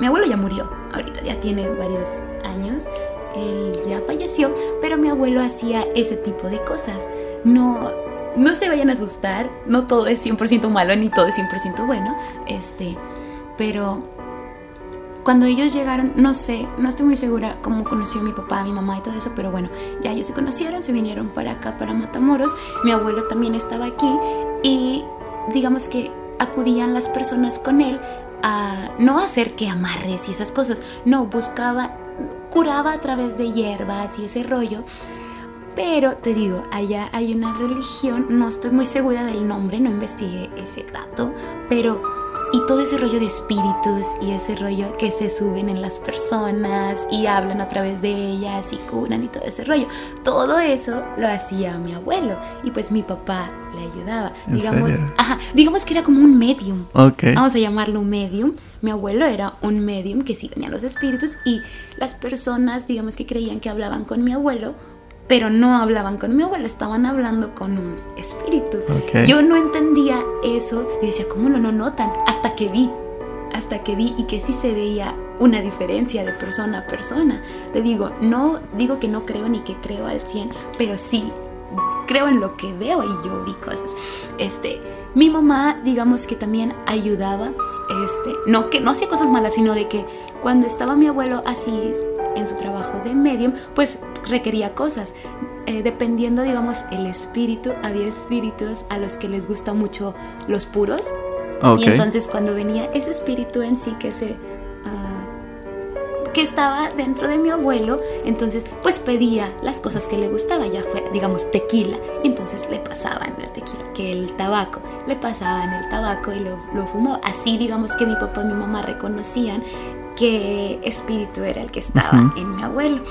Speaker 2: Mi abuelo ya murió, ahorita ya tiene varios años, él ya falleció, pero mi abuelo hacía ese tipo de cosas. No, no se vayan a asustar, no todo es 100% malo ni todo es 100% bueno, este, pero cuando ellos llegaron, no sé, no estoy muy segura cómo conoció mi papá, mi mamá y todo eso, pero bueno, ya ellos se conocieron, se vinieron para acá, para Matamoros, mi abuelo también estaba aquí y digamos que acudían las personas con él a no hacer que amarres y esas cosas, no, buscaba, curaba a través de hierbas y ese rollo. Pero te digo, allá hay una religión, no estoy muy segura del nombre, no investigué ese dato, pero y todo ese rollo de espíritus y ese rollo que se suben en las personas y hablan a través de ellas y curan y todo ese rollo. Todo eso lo hacía mi abuelo y pues mi papá le ayudaba.
Speaker 1: ¿En
Speaker 2: Digamos, ajá, digamos que era como un medium.
Speaker 1: Ok.
Speaker 2: Vamos a llamarlo un medium. Mi abuelo era un medium que sí venían los espíritus y las personas, digamos que creían que hablaban con mi abuelo, pero no hablaban con mi abuelo, estaban hablando con un espíritu. Yo no entendía eso, yo decía, ¿cómo no lo notan? Hasta que vi, hasta que vi y que sí se veía una diferencia de persona a persona. Te digo, no digo que no creo ni que creo al 100, pero sí creo en lo que veo y yo vi cosas. Este, mi mamá, digamos que también ayudaba, este, no que no hacía cosas malas, sino de que cuando estaba mi abuelo así en su trabajo de medium, pues requería cosas. Eh, dependiendo, digamos, el espíritu, había espíritus a los que les gusta mucho los puros.
Speaker 1: Ok.
Speaker 2: Y entonces cuando venía ese espíritu en sí que se... que estaba dentro de mi abuelo, entonces pues pedía las cosas que le gustaba, ya fuera, digamos, tequila, y entonces le pasaban el tequila, que el tabaco, le pasaban el tabaco y lo, lo fumaba. Así digamos que mi papá y mi mamá reconocían qué espíritu era el que estaba en mi abuelo.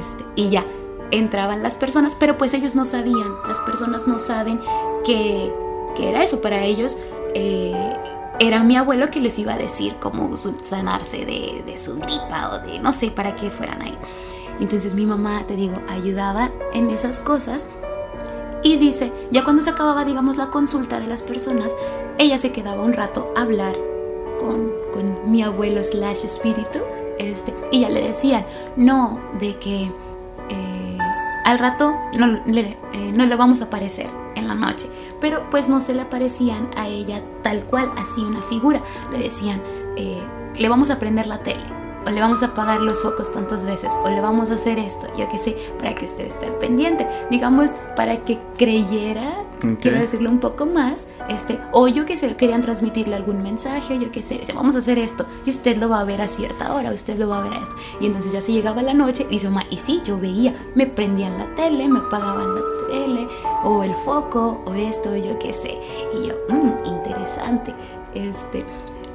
Speaker 2: Este, y ya entraban las personas, pero pues ellos no sabían, las personas no saben que, que era eso, para ellos eh, era mi abuelo que les iba a decir cómo sanarse de, de su gripa o de no sé para qué fueran ahí. Entonces mi mamá, te digo, ayudaba en esas cosas y dice, ya cuando se acababa, digamos, la consulta de las personas, ella se quedaba un rato a hablar con, con mi abuelo slash espíritu, este, y ya le decían, no, de que eh, al rato no le, eh, no le vamos a aparecer en la noche, pero pues no se le aparecían a ella tal cual, así una figura, le decían, eh, le vamos a prender la tele. O le vamos a apagar los focos tantas veces, o le vamos a hacer esto, yo qué sé, para que usted esté al pendiente. Digamos, para que creyera
Speaker 1: Ok.
Speaker 2: quiero decirlo un poco más, este, o yo que sé, querían transmitirle algún mensaje, yo que sé, dice, vamos a hacer esto, y usted lo va a ver a cierta hora, usted lo va a ver a esto. Y entonces ya se llegaba la noche, y dice, mamá, y sí, yo veía, me prendían la tele, me apagaban la tele, o el foco, o esto, yo qué sé. Y yo, "Mm, interesante. Este,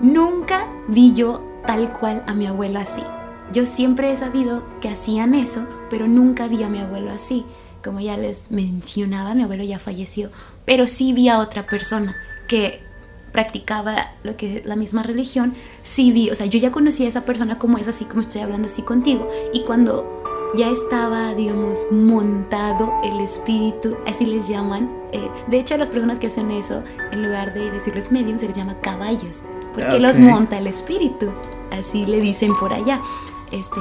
Speaker 2: nunca vi yo tal cual a mi abuelo así. yo siempre he sabido que hacían eso, pero nunca vi a mi abuelo así. Como ya les mencionaba, mi abuelo ya falleció, pero sí vi a otra persona que practicaba lo que la misma religión, sí vi, o sea, yo ya conocía a esa persona como es, así como estoy hablando así contigo, y cuando ya estaba, digamos, montado el espíritu, así les llaman. eh, de hecho, a las personas que hacen eso, en lugar de decirles medium, se les llama caballos, porque
Speaker 1: Ah,
Speaker 2: los monta el espíritu, así le dicen por allá. Este,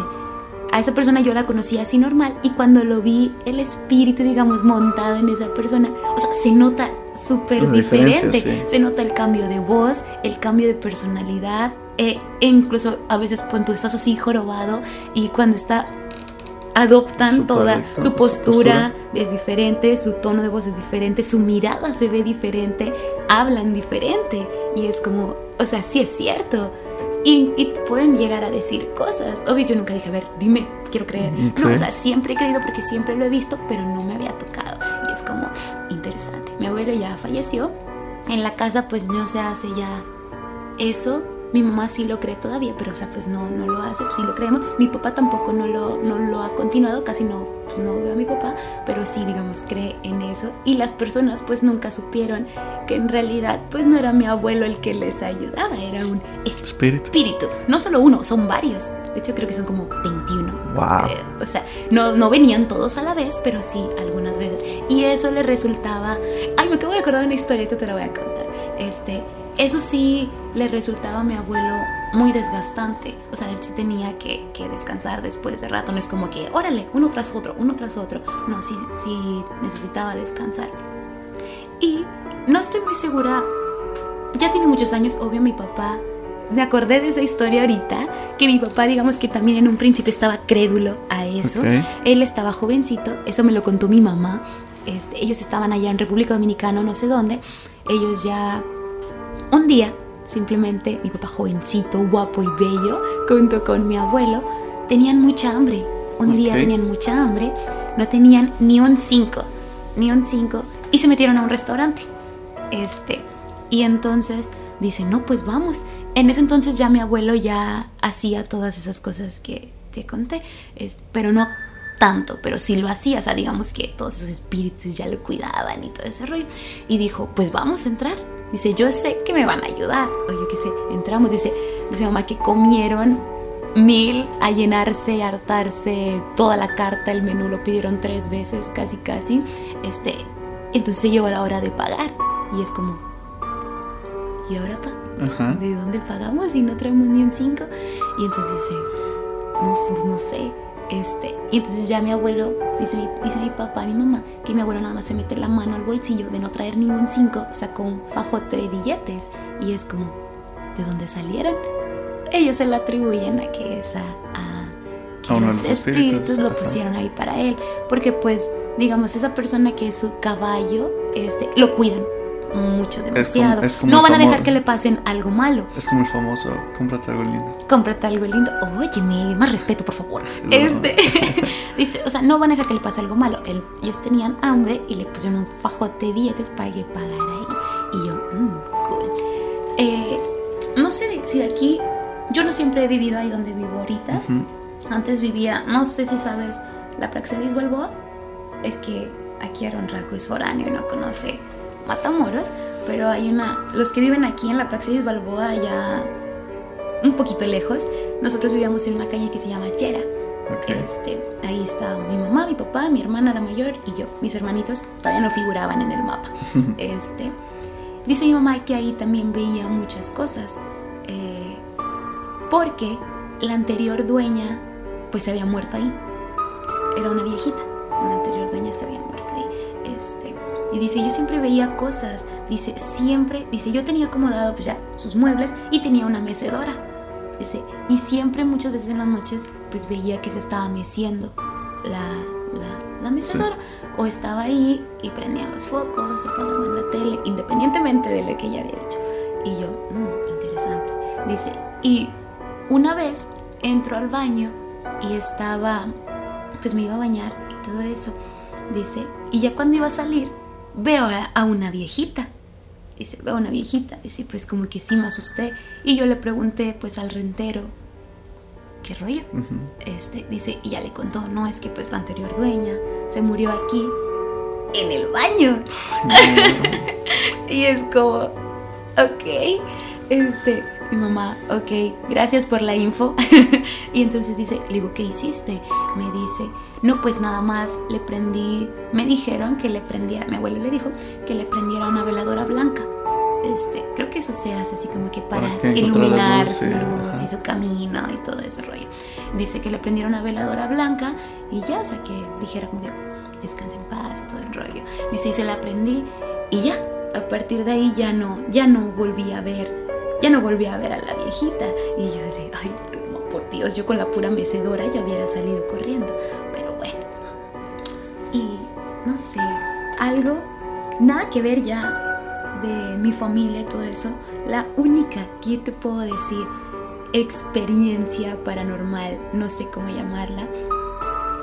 Speaker 2: a esa persona yo la conocía así normal y cuando lo vi el espíritu, digamos, montado en esa persona, o sea, se nota súper diferente.
Speaker 1: sí.
Speaker 2: Se nota el cambio de voz, el cambio de personalidad, eh, e incluso a veces cuando tú estás así jorobado y cuando está adoptan
Speaker 1: Su
Speaker 2: toda
Speaker 1: correcto,
Speaker 2: su
Speaker 1: su
Speaker 2: postura, es diferente, su tono de voz es diferente, su mirada se ve diferente, hablan diferente y es como, o sea, sí es cierto. Y, y pueden llegar a decir cosas. Obvio, yo nunca dije, a ver, dime, quiero creer.
Speaker 1: Mm,
Speaker 2: No, o sea, siempre he creído porque siempre lo he visto, pero no me había tocado. Y es como interesante. Mi abuelo ya falleció. En la casa, pues no se hace ya eso. Mi mamá sí lo cree todavía, pero o sea, pues no, no lo hace, sí lo creemos. Mi papá tampoco no lo, no lo ha continuado, casi no, pues, no veo a mi papá, pero sí, digamos, cree en eso. Y las personas pues nunca supieron que en realidad pues no era mi abuelo el que les ayudaba, era un
Speaker 1: Espíritu.
Speaker 2: espíritu. No solo uno, son varios. De hecho, creo que son como 21.
Speaker 1: Wow.
Speaker 2: creo. O sea, no, no venían todos a la vez, pero sí algunas veces. Y eso le resultaba. Ay, me acabo de acordar de una historia, te la voy a contar. Este, eso sí le resultaba a mi abuelo muy desgastante. O sea, él sí tenía que, que descansar después de rato. No es como que, órale, uno tras otro, uno tras otro. No, sí, sí necesitaba descansar. Y no estoy muy segura ya tiene muchos años, obvio, mi papá. Me acordé de esa historia ahorita, que mi papá, digamos que también en un principio estaba crédulo a eso. Él estaba jovencito, eso me lo contó mi mamá. Este, ellos estaban allá en República Dominicana, no sé dónde. Ellos ya, un día, simplemente mi papá jovencito, guapo y bello, junto con mi abuelo, tenían mucha hambre. Un día tenían mucha hambre, no tenían ni un cinco, ni un cinco, y se metieron a un restaurante. Este, y entonces dice, no, pues vamos. En ese entonces ya mi abuelo ya hacía todas esas cosas que te conté, este, pero no tanto, pero sí lo hacía, o sea, digamos que todos esos espíritus ya lo cuidaban y todo ese rollo. Y dijo, pues vamos a entrar. Dice, yo sé que me van a ayudar. O yo qué sé, entramos. Dice, dice mamá que comieron mil a llenarse, a hartarse, toda la carta, el menú lo pidieron tres veces, casi casi. Este, entonces llegó la hora de pagar. Y es como, ¿y ahora pa?
Speaker 1: Ajá.
Speaker 2: ¿De dónde pagamos y no traemos ni un 5? Y entonces dice, no, pues no sé. Este, y entonces ya mi abuelo, dice mi, dice mi papá y mi mamá, que mi abuelo nada más se mete la mano al bolsillo de no traer ningún 5, sacó un fajote de billetes y es como, ¿de dónde salieron? Ellos se lo atribuyen a que es a, que los
Speaker 1: espíritus,
Speaker 2: espíritus lo pusieron ahí para él, porque pues, digamos, esa persona que es su caballo, este, lo cuidan mucho, demasiado.
Speaker 1: es como
Speaker 2: no
Speaker 1: el
Speaker 2: van a dejar que le pasen algo malo.
Speaker 1: Es como el famoso, cómprate algo lindo.
Speaker 2: Cómprate algo lindo. Óyeme, más respeto, por favor.
Speaker 1: No.
Speaker 2: Este, dice, o sea, no van a dejar que le pase algo malo. Él- ellos tenían hambre y le pusieron un fajote de billetes para que pagara ahí. Y yo, mmm, cool. Eh, no sé si de aquí, yo no siempre he vivido ahí donde vivo ahorita.
Speaker 1: Ujú.
Speaker 2: Antes vivía, no sé si sabes, la Praxedis Balboa. Es que aquí Aaron Raco es foráneo y no conoce Matamoros, pero hay una. Los que viven aquí en la Praxedis Balboa, ya un poquito lejos, nosotros vivíamos en una calle que se llama Chera.
Speaker 1: Ok.
Speaker 2: Este, ahí está mi mamá, mi papá, mi hermana la mayor y yo. Mis hermanitos todavía no figuraban en el mapa. Este, dice mi mamá que ahí también veía muchas cosas. eh, porque la anterior dueña pues se había muerto ahí. Era una viejita. La anterior dueña se había muerto y dice, yo siempre veía cosas. Dice, siempre, dice, yo tenía acomodado pues ya sus muebles y tenía una mecedora. Dice, y siempre muchas veces en las noches pues veía que se estaba meciendo la, la, la mecedora. O estaba ahí y prendían los focos o apagaban la tele, independientemente de lo que ella había dicho. Y yo, "Mm, interesante. Dice, y una vez entro al baño y estaba, pues me iba a bañar y todo eso. Dice, y ya cuando iba a salir, veo a, una viejita. Dice, veo a una viejita. Dice, pues como que sí me asusté. Y yo le pregunté pues al rentero, ¿qué rollo? Este, dice, y ya le contó, no, es que pues la anterior dueña se murió aquí, en el baño. Y es como, ok, este, mi mamá, ok, gracias por la info. y entonces dice, le digo, ¿qué hiciste? Me dice, no, pues nada más le prendí, me dijeron que le prendiera, mi abuelo le dijo que le prendiera una veladora blanca. Este, creo que eso se hace así como que para
Speaker 1: Para que
Speaker 2: iluminar
Speaker 1: luz,
Speaker 2: su
Speaker 1: sí,
Speaker 2: luz
Speaker 1: ajá.
Speaker 2: y su camino y todo ese rollo. Dice que le prendiera una veladora blanca y ya, o sea, que dijera como que descansa en paz y todo el rollo. Dice, y se la prendí y ya, a partir de ahí ya no, ya no volví a ver, ya no volví a ver a la viejita. Y yo así, ay, no, por Dios, yo con la pura mecedora ya hubiera salido corriendo. Pero bueno. Y no sé, algo, nada que ver ya de mi familia y todo eso. La única que te puedo decir experiencia paranormal, no sé cómo llamarla,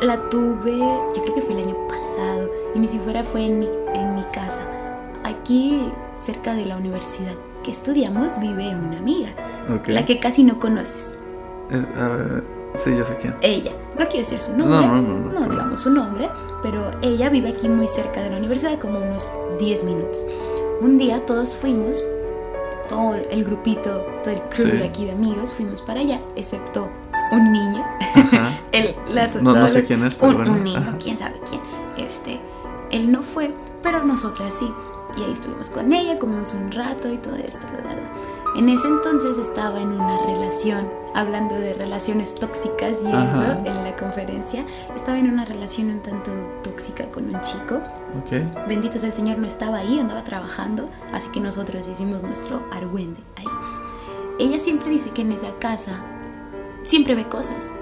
Speaker 2: la tuve, yo creo que fue el año pasado, y ni siquiera fue en mi, en mi casa. Aquí, cerca de la universidad que estudiamos, vive una amiga,
Speaker 1: Ok.
Speaker 2: la que casi no conoces.
Speaker 1: A ver, sí, ya sé quién.
Speaker 2: Ella, no quiero decir su
Speaker 1: No,
Speaker 2: nombre,
Speaker 1: no, no, no, claro.
Speaker 2: digamos su nombre, pero ella vive aquí muy cerca de la universidad, como unos 10 minutos. Un día todos fuimos, todo el grupito, todo el crew
Speaker 1: Sí.
Speaker 2: de aquí de amigos, fuimos para allá, excepto un niño. Él, las,
Speaker 1: No- no sé quién es, pero
Speaker 2: un,
Speaker 1: bueno,
Speaker 2: un niño,
Speaker 1: ajá.
Speaker 2: quién sabe quién. Este, él no fue, pero nosotras sí. Y ahí estuvimos con ella, comimos un rato y todo esto. la, la, la. En ese entonces estaba en una relación, hablando de relaciones tóxicas y
Speaker 1: Ajá.
Speaker 2: eso en la conferencia. Estaba en una relación un tanto tóxica con un chico.
Speaker 1: Ok.
Speaker 2: Bendito sea el Señor, no estaba ahí, andaba trabajando, así que nosotros hicimos nuestro argüende ahí. Ella siempre dice que en esa casa siempre ve cosas.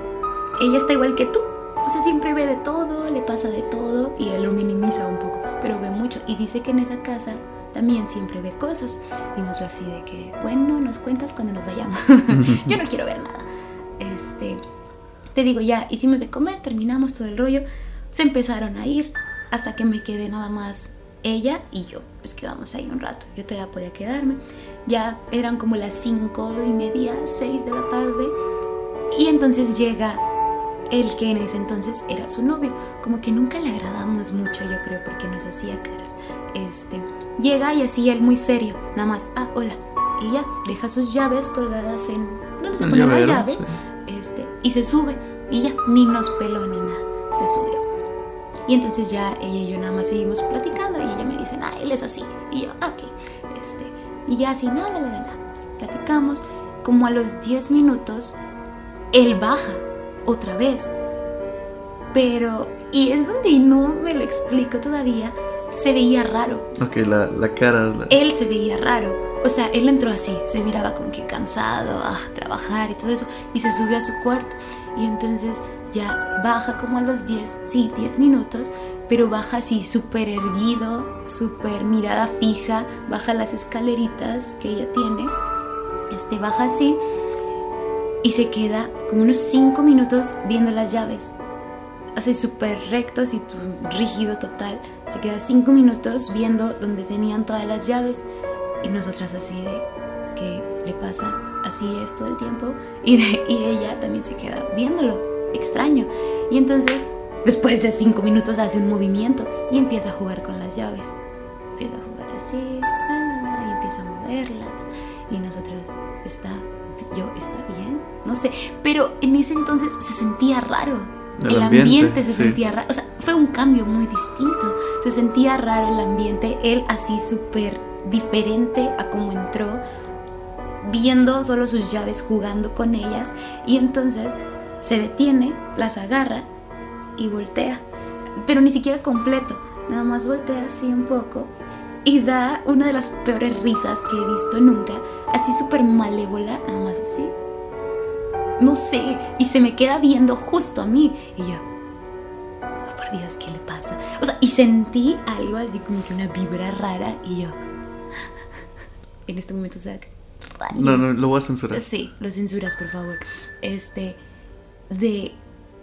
Speaker 2: Ella está igual que tú, o sea, siempre ve de todo, le pasa de todo y él lo minimiza un poco, pero ve mucho. Y dice que en esa casa también siempre ve cosas. Y nosotros así de que, bueno, nos cuentas cuando nos vayamos. Yo no quiero ver nada. Este, te digo, ya hicimos de comer, terminamos todo el rollo, se empezaron a ir hasta que me quedé nada más ella y yo. Nos quedamos ahí un rato. Yo todavía podía quedarme. Ya eran como las cinco y media, seis de la tarde. Y entonces llega el que en ese entonces era su novio. Como que nunca le agradamos mucho, yo creo, porque nos hacía caras. Este, llega y así él muy serio, nada más, ah, hola. Y ya, deja sus llaves colgadas en donde se ponen las llaves.
Speaker 1: sí.
Speaker 2: Este, y se sube. Y ya, ni nos peló ni nada. Se subió. Y entonces ya ella y yo nada más seguimos platicando y ella me dice, ah, él es así. Y yo, ah, ok. Este, y ya así, no, la, la, la, la. Platicamos. Como a los 10 minutos, él baja otra vez. Pero, y es donde no me lo explico todavía, se veía raro.
Speaker 1: Ok, la, la cara la...
Speaker 2: Él se veía raro. O sea, él entró así, se miraba como que cansado, a trabajar y todo eso, y se subió a su cuarto. Y entonces ya baja como a los 10, sí, 10 minutos, pero baja así súper erguido, súper mirada fija, baja las escaleritas que ella tiene, este baja así y se queda como unos 5 minutos viendo las llaves. Así súper rectos y tu- rígido total. Se queda 5 minutos viendo donde tenían todas las llaves. Y nosotras así de, ¿qué le pasa? Así es todo el tiempo. Y, de- y ella también se queda viéndolo. Extraño. Y entonces, después de 5 minutos hace un movimiento y empieza a jugar con las llaves. Empieza a jugar así, y empieza a moverlas. Y nosotros, está, yo, ¿está bien? No sé. Pero en ese entonces se sentía raro.
Speaker 1: El
Speaker 2: El,
Speaker 1: ambiente,
Speaker 2: ambiente, se
Speaker 1: sí.
Speaker 2: sentía raro. O sea, fue un cambio muy distinto. Se sentía raro el ambiente. Él así súper diferente a como entró. Viendo solo sus llaves, jugando con ellas. Y entonces se detiene, las agarra y voltea. Pero ni siquiera completo. Nada más voltea así un poco. Y da una de las peores risas que he visto nunca. Así súper malévola. Nada más así no sé, y se me queda viendo justo a mí. Y yo, oh, por Dios, ¿qué le pasa? O sea, y sentí algo así como que una vibra rara y yo, en este momento, o sea, rayo.
Speaker 1: No, no, lo voy a censurar.
Speaker 2: Sí, lo censuras, por favor. Este, de,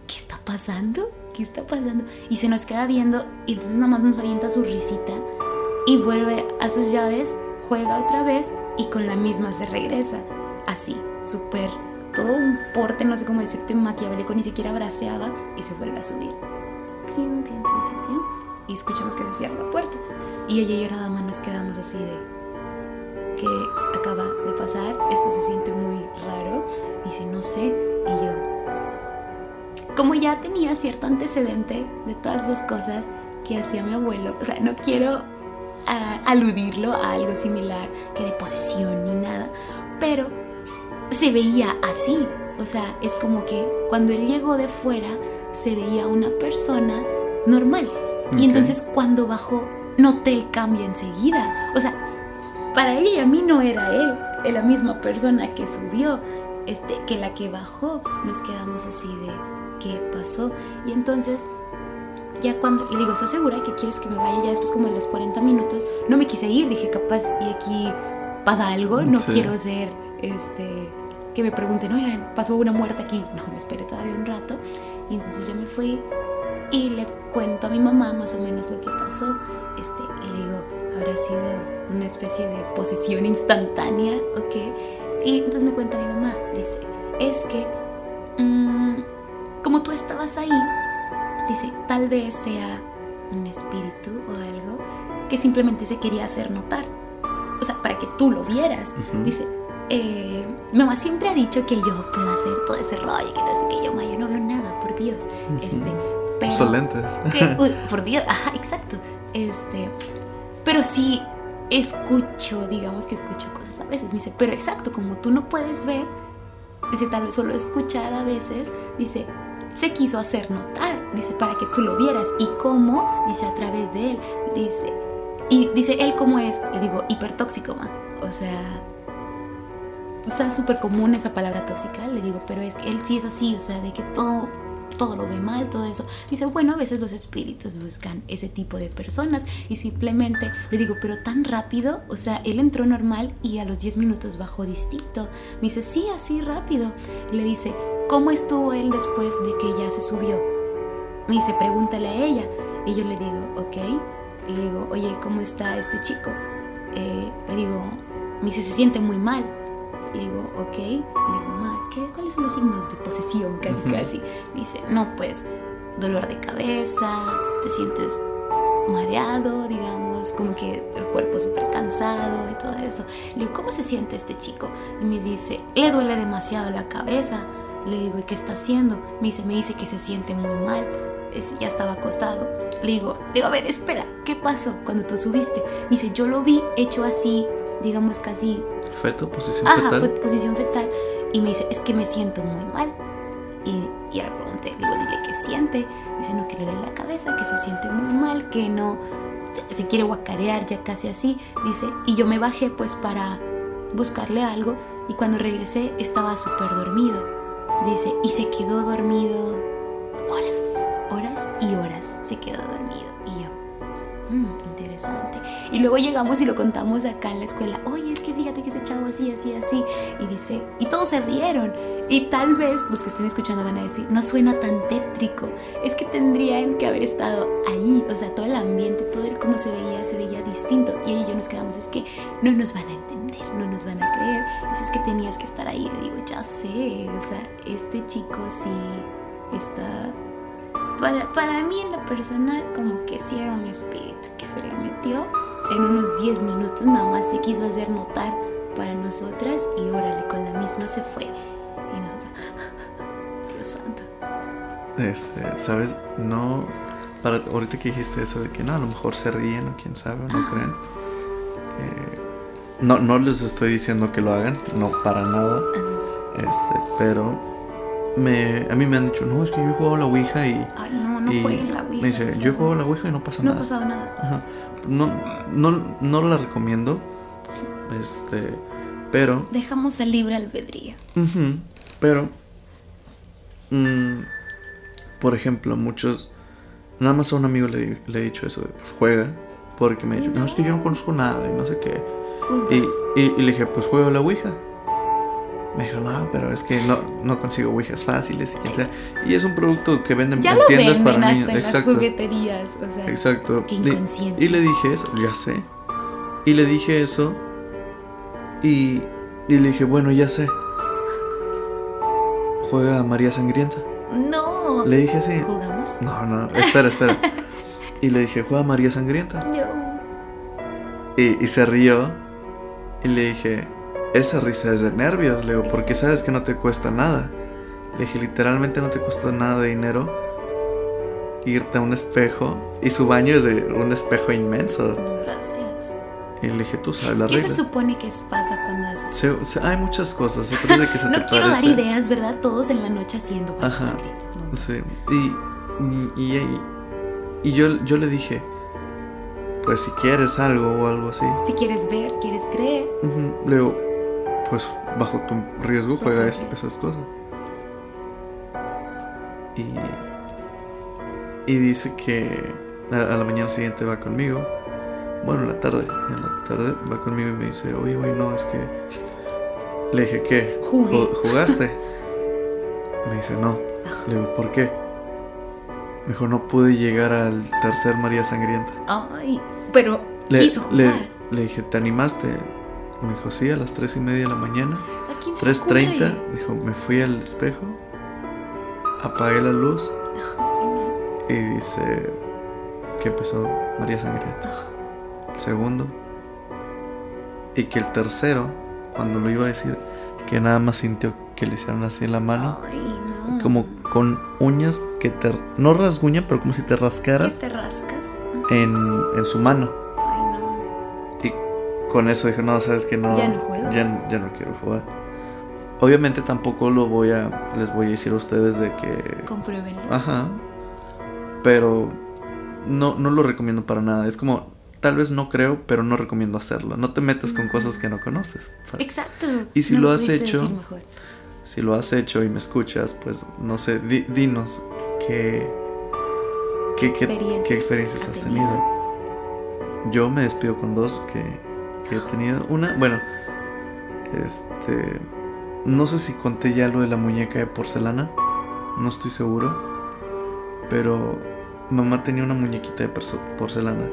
Speaker 2: ¿qué está pasando? ¿Qué está pasando? Y se nos queda viendo y entonces nada más nos avienta su risita y vuelve a sus llaves, juega otra vez y con la misma se regresa. Así, súper todo un porte, no sé cómo decirte, maquiavélico, ni siquiera braceaba y se vuelve a subir. Pium, pium, pium, y escuchamos que se cierra la puerta. Y ella y yo nada más nos quedamos así de que acaba de pasar, esto se siente muy raro. Y dice, no sé, y yo, como ya tenía cierto antecedente de todas esas cosas que hacía mi abuelo, o sea, no quiero aludirlo a algo similar que de posesión ni nada, pero se veía así, o sea, es como que cuando él llegó de fuera se veía una persona normal. Y entonces cuando bajó noté el cambio enseguida. O sea, para ella y a mí no era él, era la misma persona que subió, este, que la que bajó. Nos quedamos así de qué pasó. Y entonces, ya cuando le digo, ¿estás segura que quieres que me vaya? Ya después, como en los 40 minutos, no me quise ir. Dije, capaz, y aquí pasa algo. No
Speaker 1: Sí.
Speaker 2: quiero ser, este, que me pregunten, oigan, pasó una muerte aquí. No, me esperé todavía un rato. Y entonces yo me fui y le cuento a mi mamá más o menos lo que pasó. Este, y le digo, habrá sido una especie de posesión instantánea, ¿ok? Y entonces me cuenta mi mamá, dice, es que mm, como tú estabas ahí, dice, tal vez sea un espíritu o algo que simplemente se quería hacer notar. O sea, para que tú lo vieras. Dice, eh, mamá siempre ha dicho que yo puedo hacer todo ese rollo, que no sé qué, yo, ma, yo no veo nada, por Dios. Este, pero...
Speaker 1: Son lentes.
Speaker 2: que, por Dios, ajá, exacto. Este, pero sí escucho, digamos que escucho cosas a veces. Me dice, pero exacto, como tú no puedes ver, dice, tal vez solo escuchar a veces, dice, se quiso hacer notar, dice, para que tú lo vieras. ¿Y cómo? Dice, a través de él. Dice, y dice, él cómo es, le digo, hipertóxico. O sea, está súper común esa palabra tóxica, le digo, pero es que él sí es así, o sea, de que todo, todo lo ve mal, todo eso. Dice, bueno, a veces los espíritus buscan ese tipo de personas y simplemente le digo, pero tan rápido, o sea, él entró normal y a los 10 minutos bajó distinto. Me dice, sí, así rápido. Le dice, ¿cómo estuvo él después de que ya se subió? Me dice, pregúntale a ella. Y yo le digo, ok. Le digo, oye, ¿cómo está este chico? Eh, le digo, me dice, se siente muy mal. Le digo, ok. Le digo, ma, ¿qué, ¿cuáles son los signos de posesión? Casi, casi. Me dice, no, pues, dolor de cabeza, te sientes mareado, digamos, como que el cuerpo súper cansado y todo eso. Le digo, ¿cómo se siente este chico? Y me dice, le duele demasiado la cabeza. Le digo, ¿y qué está haciendo? Me dice, me dice que se siente muy mal. Es- ya estaba acostado. Le digo, le digo, a ver, espera, ¿qué pasó cuando tú subiste? Me dice, yo lo vi hecho así, digamos casi
Speaker 1: Feto, posición
Speaker 2: Ajá,
Speaker 1: fetal.
Speaker 2: fue posición fetal. Y me dice, es que me siento muy mal. Y, y ahora pregunté, le digo, dile qué siente. Dice, no, que le duele la cabeza, que se siente muy mal, que no, se quiere guacarear ya casi así. Dice, y yo me bajé pues para buscarle algo. Y cuando regresé estaba súper dormido. Dice, y se quedó dormido horas, horas y horas. Se quedó dormido. Y yo, Mm, interesante. Y luego llegamos y lo contamos acá en la escuela. Oye, así, así, así. Y dice, y todos se rieron. Y tal vez los que estén escuchando van a decir, no suena tan tétrico. Es que tendrían que haber estado ahí. O sea, todo el ambiente, todo el cómo se veía, se veía distinto. Y ahí yo nos quedamos, es que no nos van a entender, no nos van a creer. Dice, es que tenías que estar ahí. Le digo, ya sé. O sea, este chico sí está para, para mí en lo personal como que sí era un espíritu que se le metió en unos 10 minutos nada más se quiso hacer notar para nosotras y órale con la misma se fue y nosotros Dios santo
Speaker 1: Este, ¿sabes? No. Para, ahorita que dijiste eso de que no, a lo mejor se ríen o quién sabe o no
Speaker 2: Ajá.
Speaker 1: creen. eh, no, no les estoy diciendo que lo hagan, no para nada. Este, pero me, a mí me han dicho, no, es que yo he jugado la Ouija y.
Speaker 2: ay no no jueguen la ouija
Speaker 1: Me dice, yo he
Speaker 2: favor".
Speaker 1: jugado la Ouija y no pasa
Speaker 2: no ha
Speaker 1: nada.
Speaker 2: pasado nada
Speaker 1: Ajá. No, no, no la recomiendo. Este, pero.
Speaker 2: dejamos el libre albedrío
Speaker 1: Pero, mm, por ejemplo, muchos, nada más a un amigo le, he dicho eso, de, pues juega, porque me ha dicho, no, es que yo no conozco nada y no sé qué.
Speaker 2: pues
Speaker 1: Y,
Speaker 2: ves.
Speaker 1: y- y le dije, pues juega a la Ouija. Me dijo, no, pero es que no, no consigo Ouijas fáciles y quién sea. Y es un producto que venden
Speaker 2: ya
Speaker 1: en
Speaker 2: lo
Speaker 1: tiendas
Speaker 2: venden
Speaker 1: para
Speaker 2: hasta
Speaker 1: niños.
Speaker 2: en las
Speaker 1: Exacto.
Speaker 2: jugueterías o sea
Speaker 1: Exacto.
Speaker 2: qué
Speaker 1: Y le dije eso, ya sé. Y le dije eso. Y, y le dije, bueno, ya sé. juega María Sangrienta.
Speaker 2: No.
Speaker 1: Le dije así.
Speaker 2: ¿Jugamos?
Speaker 1: No, no, espera, espera. Y le dije, juega María Sangrienta.
Speaker 2: No.
Speaker 1: Y, y se rió. Y le dije, esa risa es de nervios, Leo, porque sabes que no te cuesta nada. Le dije, literalmente no te cuesta nada de dinero irte a un espejo. Y su baño es de un espejo inmenso.
Speaker 2: Gracias.
Speaker 1: Y le dije, tú sabes la
Speaker 2: ¿Qué se supone que pasa cuando haces
Speaker 1: Se-
Speaker 2: eso?
Speaker 1: se- hay muchas cosas, se parece que se
Speaker 2: No
Speaker 1: te
Speaker 2: quiero dar ideas, ¿verdad? Todos en la noche haciendo para
Speaker 1: Ajá.
Speaker 2: sangre. No.
Speaker 1: Sí, y, y, y, y yo, yo le dije, pues si quieres algo o algo así.
Speaker 2: Si quieres ver, quieres creer.
Speaker 1: Ujú, Le digo, pues bajo tu riesgo juega
Speaker 2: Bajo
Speaker 1: es-
Speaker 2: riesgo.
Speaker 1: esas cosas. Y, y dice que a, a la mañana siguiente va conmigo. Bueno, en la tarde, en la tarde va conmigo y me dice, oye, güey, no, es que... Le dije, ¿qué?
Speaker 2: Jugué.
Speaker 1: ¿Ju- ¿Jugaste? Me dice, no. Le digo, ¿por qué? Me dijo, no pude llegar al tercer María Sangrienta.
Speaker 2: Ay, pero
Speaker 1: Le,
Speaker 2: quiso
Speaker 1: le,
Speaker 2: jugar.
Speaker 1: le dije, ¿te animaste? Me dijo, sí, a las tres y media de la mañana.
Speaker 2: ¿A quién se le
Speaker 1: 3.30,
Speaker 2: ocurre?
Speaker 1: dijo, me fui al espejo, apagué la luz
Speaker 2: Ay,
Speaker 1: y dice que empezó María Sangrienta. El segundo. Y que el tercero, cuando lo iba a decir, que nada más sintió que le hicieron así en la mano,
Speaker 2: Ay, no.
Speaker 1: como con uñas que te... No rasguñan, pero como si te
Speaker 2: ¿Qué
Speaker 1: rascaras
Speaker 2: te rascas?
Speaker 1: en, en su mano.
Speaker 2: Ay, no.
Speaker 1: Y con eso dije, no, sabes que no.
Speaker 2: Ya no juego.
Speaker 1: Ya, ya no quiero jugar. Obviamente tampoco lo voy a. Les voy a decir a ustedes de que.
Speaker 2: Compruébenlo.
Speaker 1: Ajá. Pero no, no lo recomiendo para nada. Es como. Tal vez no creo, pero no recomiendo hacerlo. No te metas con cosas que no conoces.
Speaker 2: Exacto.
Speaker 1: Y si
Speaker 2: No
Speaker 1: lo has hecho. Si lo has hecho y me escuchas, pues no sé, di- dinos qué, qué, qué-
Speaker 2: Experiencias
Speaker 1: qué experiencias
Speaker 2: ha
Speaker 1: has
Speaker 2: tenido.
Speaker 1: tenido. Yo me despido con dos que, que he tenido. Una, bueno, este. No sé si conté ya lo de la muñeca de porcelana. No estoy seguro. Pero mamá tenía una muñequita de porcelana.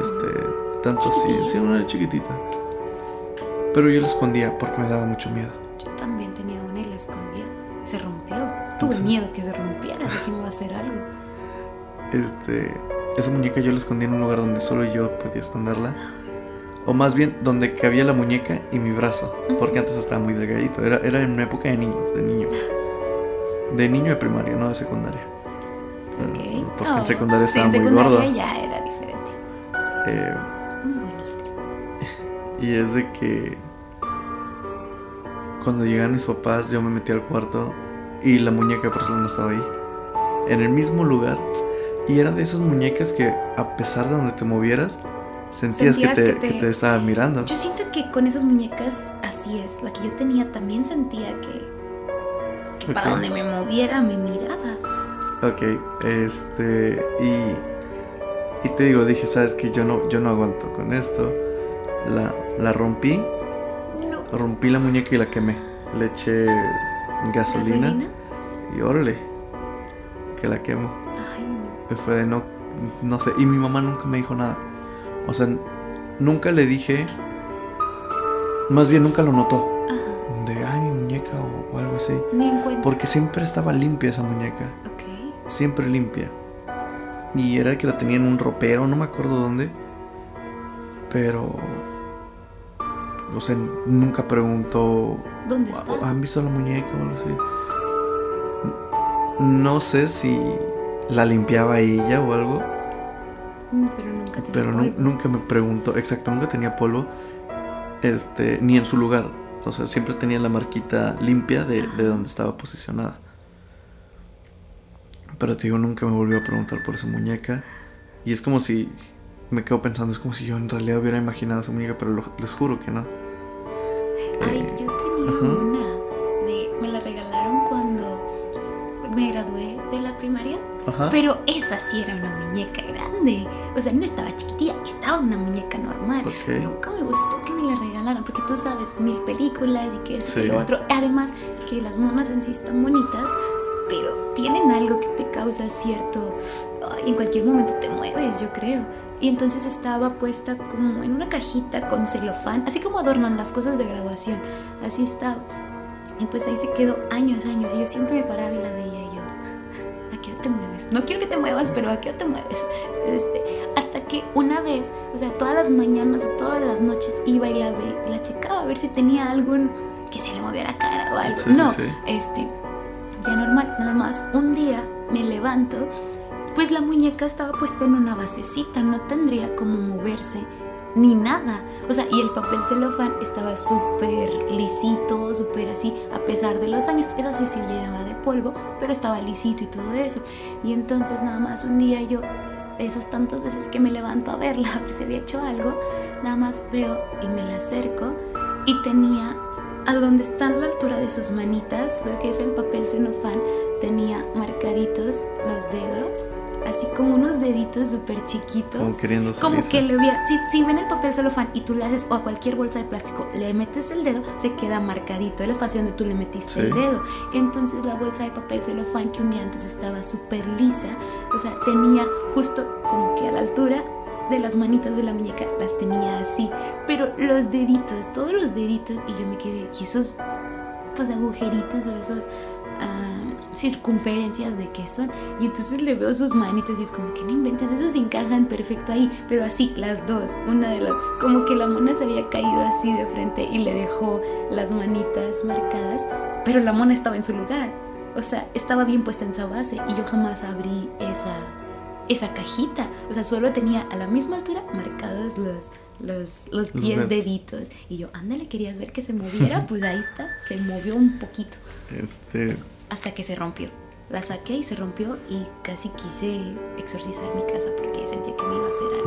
Speaker 1: Este. Tanto así, sí, una chiquitita. Pero yo la escondía porque me daba mucho miedo.
Speaker 2: Yo también tenía una y la escondía. Se rompió. Tuve
Speaker 1: Sí.
Speaker 2: miedo que se rompiera. Dije, me va a hacer algo.
Speaker 1: Este, esa muñeca yo la escondí en un lugar donde solo yo podía esconderla. O más bien donde cabía la muñeca y mi brazo. Porque antes estaba muy delgadito. Era, era en una época de niños, de niño. De niño de primaria, no de secundaria.
Speaker 2: Ok.
Speaker 1: Eh, Porque
Speaker 2: Oh,
Speaker 1: en secundaria
Speaker 2: sí,
Speaker 1: estaba
Speaker 2: en
Speaker 1: muy
Speaker 2: secundaria
Speaker 1: gordo.
Speaker 2: ya era.
Speaker 1: Eh,
Speaker 2: Muy bonito.
Speaker 1: y es de que cuando llegaron mis papás, yo me metí al cuarto y la muñeca de porcelana estaba ahí. En el mismo lugar. Y era de esas muñecas que a pesar de donde te movieras, sentías,
Speaker 2: Sentías
Speaker 1: que, te,
Speaker 2: que te-
Speaker 1: que te estaba mirando.
Speaker 2: Yo siento que con esas muñecas así es. La que yo tenía también sentía que, que para donde me moviera me miraba.
Speaker 1: Ok, este. Y, y te digo, dije, sabes que yo no, yo no aguanto con esto. La, la rompí,
Speaker 2: No.
Speaker 1: rompí la muñeca y la quemé. Le eché gasolina,
Speaker 2: ¿Gasolina?
Speaker 1: y órale, que la quemo.
Speaker 2: Ay, no.
Speaker 1: Fue de no, no sé. Y mi mamá nunca me dijo nada. O sea, nunca le dije. Más bien nunca lo notó.
Speaker 2: Ajá.
Speaker 1: De, ay, mi muñeca o, o algo así.
Speaker 2: Ni.
Speaker 1: Porque siempre estaba limpia esa muñeca.
Speaker 2: Ok.
Speaker 1: Siempre limpia. Y era que la tenía en un ropero, no me acuerdo dónde. Pero. O sea, nunca preguntó.
Speaker 2: ¿Dónde está?
Speaker 1: ¿Han visto la muñeca o algo así? No sé si la limpiaba ella o algo.
Speaker 2: Mm, Pero nunca tenía
Speaker 1: Pero
Speaker 2: polvo.
Speaker 1: nunca me preguntó, exacto, nunca tenía polvo, este, ni en su lugar. O sea, siempre tenía la marquita limpia de, de donde estaba posicionada. Pero te digo, nunca me volvió a preguntar por esa muñeca. Y es como si, me quedo pensando, es como si yo en realidad hubiera imaginado esa muñeca, pero lo- les juro que no.
Speaker 2: Ay,
Speaker 1: Eh,
Speaker 2: yo tenía
Speaker 1: ajá.
Speaker 2: una. De, me la regalaron cuando me gradué de la primaria.
Speaker 1: Ajá.
Speaker 2: Pero esa sí era una muñeca grande. O sea, no estaba chiquitilla, estaba una muñeca normal.
Speaker 1: Ok.
Speaker 2: Nunca me gustó que me la regalaran, porque tú sabes, mil películas y que eso y
Speaker 1: Sí.
Speaker 2: lo otro. Además, que las monas en sí están bonitas, pero tienen algo que causa cierto. en cualquier momento te mueves, yo creo. Y entonces estaba puesta como en una cajita con celofán, así como adornan las cosas de graduación. Así estaba. Y pues ahí se quedó años, años. Y yo siempre me paraba y la veía y yo, ¿a qué hora te mueves? No quiero que te muevas, pero ¿a qué hora te mueves? Este, hasta que una vez, o sea, todas las mañanas o todas las noches iba y la, ve, la checaba a ver si tenía algún que se le movía la cara o algo.
Speaker 1: Sí, sí,
Speaker 2: no,
Speaker 1: sí.
Speaker 2: este, ya normal. Nada más un día me levanto, pues la muñeca estaba puesta en una basecita, no tendría como moverse ni nada. O sea, y el papel celofán estaba súper lisito, súper así, a pesar de los años. Eso sí se llenaba de polvo, pero estaba lisito y todo eso. Y entonces nada más un día yo, esas tantas veces que me levanto a verla, a ver si había hecho algo, nada más veo y me la acerco y tenía a donde está la altura de sus manitas, lo que es el papel celofán, tenía marcaditos los dedos, así como unos deditos súper chiquitos.
Speaker 1: Como queriendo
Speaker 2: Como
Speaker 1: salirse.
Speaker 2: que le hubiera. Si, si ven el papel celofán y tú le haces, o a cualquier bolsa de plástico, le metes el dedo, se queda marcadito el espacio donde tú le metiste
Speaker 1: Sí.
Speaker 2: el dedo. Entonces la bolsa de papel celofán que un día antes estaba súper lisa, o sea, tenía justo como que a la altura de las manitas de la muñeca, las tenía así. Pero los deditos, todos los deditos, y yo me quedé, ¿y esos pues agujeritos o esos ah, circunferencias de qué son? Y entonces le veo sus manitas y es como que no inventes, esas encajan perfecto ahí, pero así, las dos, una de las, como que la mona se había caído así de frente y le dejó las manitas marcadas, pero la mona estaba en su lugar, o sea, estaba bien puesta en esa base y yo jamás abrí esa, esa cajita, o sea, solo tenía a la misma altura marcados los... Los, los
Speaker 1: Los
Speaker 2: 10
Speaker 1: dedos.
Speaker 2: deditos. Y yo, ándale, querías ver que se moviera. Pues ahí está, se movió un poquito
Speaker 1: Este,
Speaker 2: hasta que se rompió. La saqué y se rompió y casi quise exorcizar mi casa porque sentía que me iba a hacer algo.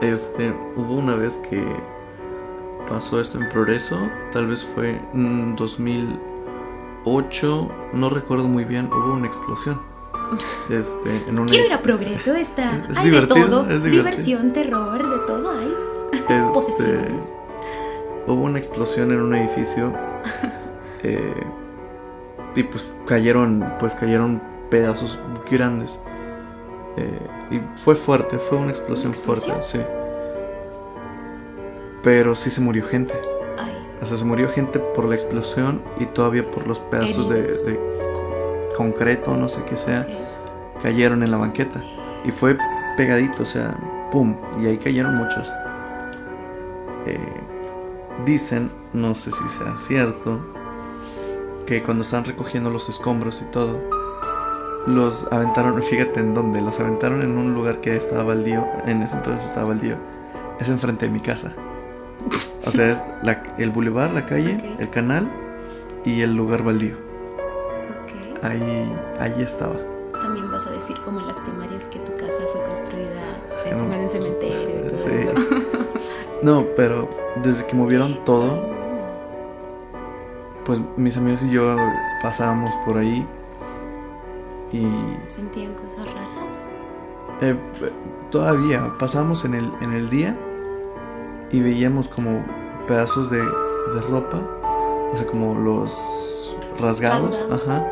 Speaker 1: este, hubo una vez que pasó esto en Progreso, tal vez fue en 2008, no recuerdo muy bien, hubo una explosión. Este, en
Speaker 2: Quiero ir a progreso, está.
Speaker 1: Es
Speaker 2: hay de
Speaker 1: divertido,
Speaker 2: todo.
Speaker 1: es divertido.
Speaker 2: Diversión, terror, de todo hay.
Speaker 1: Este,
Speaker 2: Posesiones.
Speaker 1: hubo una explosión en un edificio eh, y pues cayeron pues cayeron pedazos grandes Eh, y fue fuerte fue una explosión, fuerte sí pero sí se murió gente
Speaker 2: Ay,
Speaker 1: o sea se murió gente por la explosión y todavía por los pedazos de, concreto no sé qué sea. Cayeron en la banqueta y fue pegadito, o sea, pum, y ahí cayeron muchos. Eh, dicen, no sé si sea cierto, que cuando estaban recogiendo los escombros y todo, los aventaron, fíjate en dónde, los aventaron en un lugar que estaba baldío, en ese entonces estaba baldío, es enfrente de mi casa. O sea, es la- el bulevar, la calle,
Speaker 2: Ok.
Speaker 1: el canal y el lugar baldío.
Speaker 2: Ok.
Speaker 1: Ahí, ahí estaba.
Speaker 2: Vas a decir como en las primarias que tu casa fue construida
Speaker 1: En
Speaker 2: encima de un cementerio y todo
Speaker 1: Sí.
Speaker 2: eso.
Speaker 1: No, pero desde que movieron todo, pues mis amigos y yo pasábamos por ahí y
Speaker 2: ¿Sentían cosas raras?
Speaker 1: eh, todavía pasábamos en el, en el día y veíamos como pedazos de, de ropa, o sea, como los rasgados,
Speaker 2: Rasgado.
Speaker 1: ajá.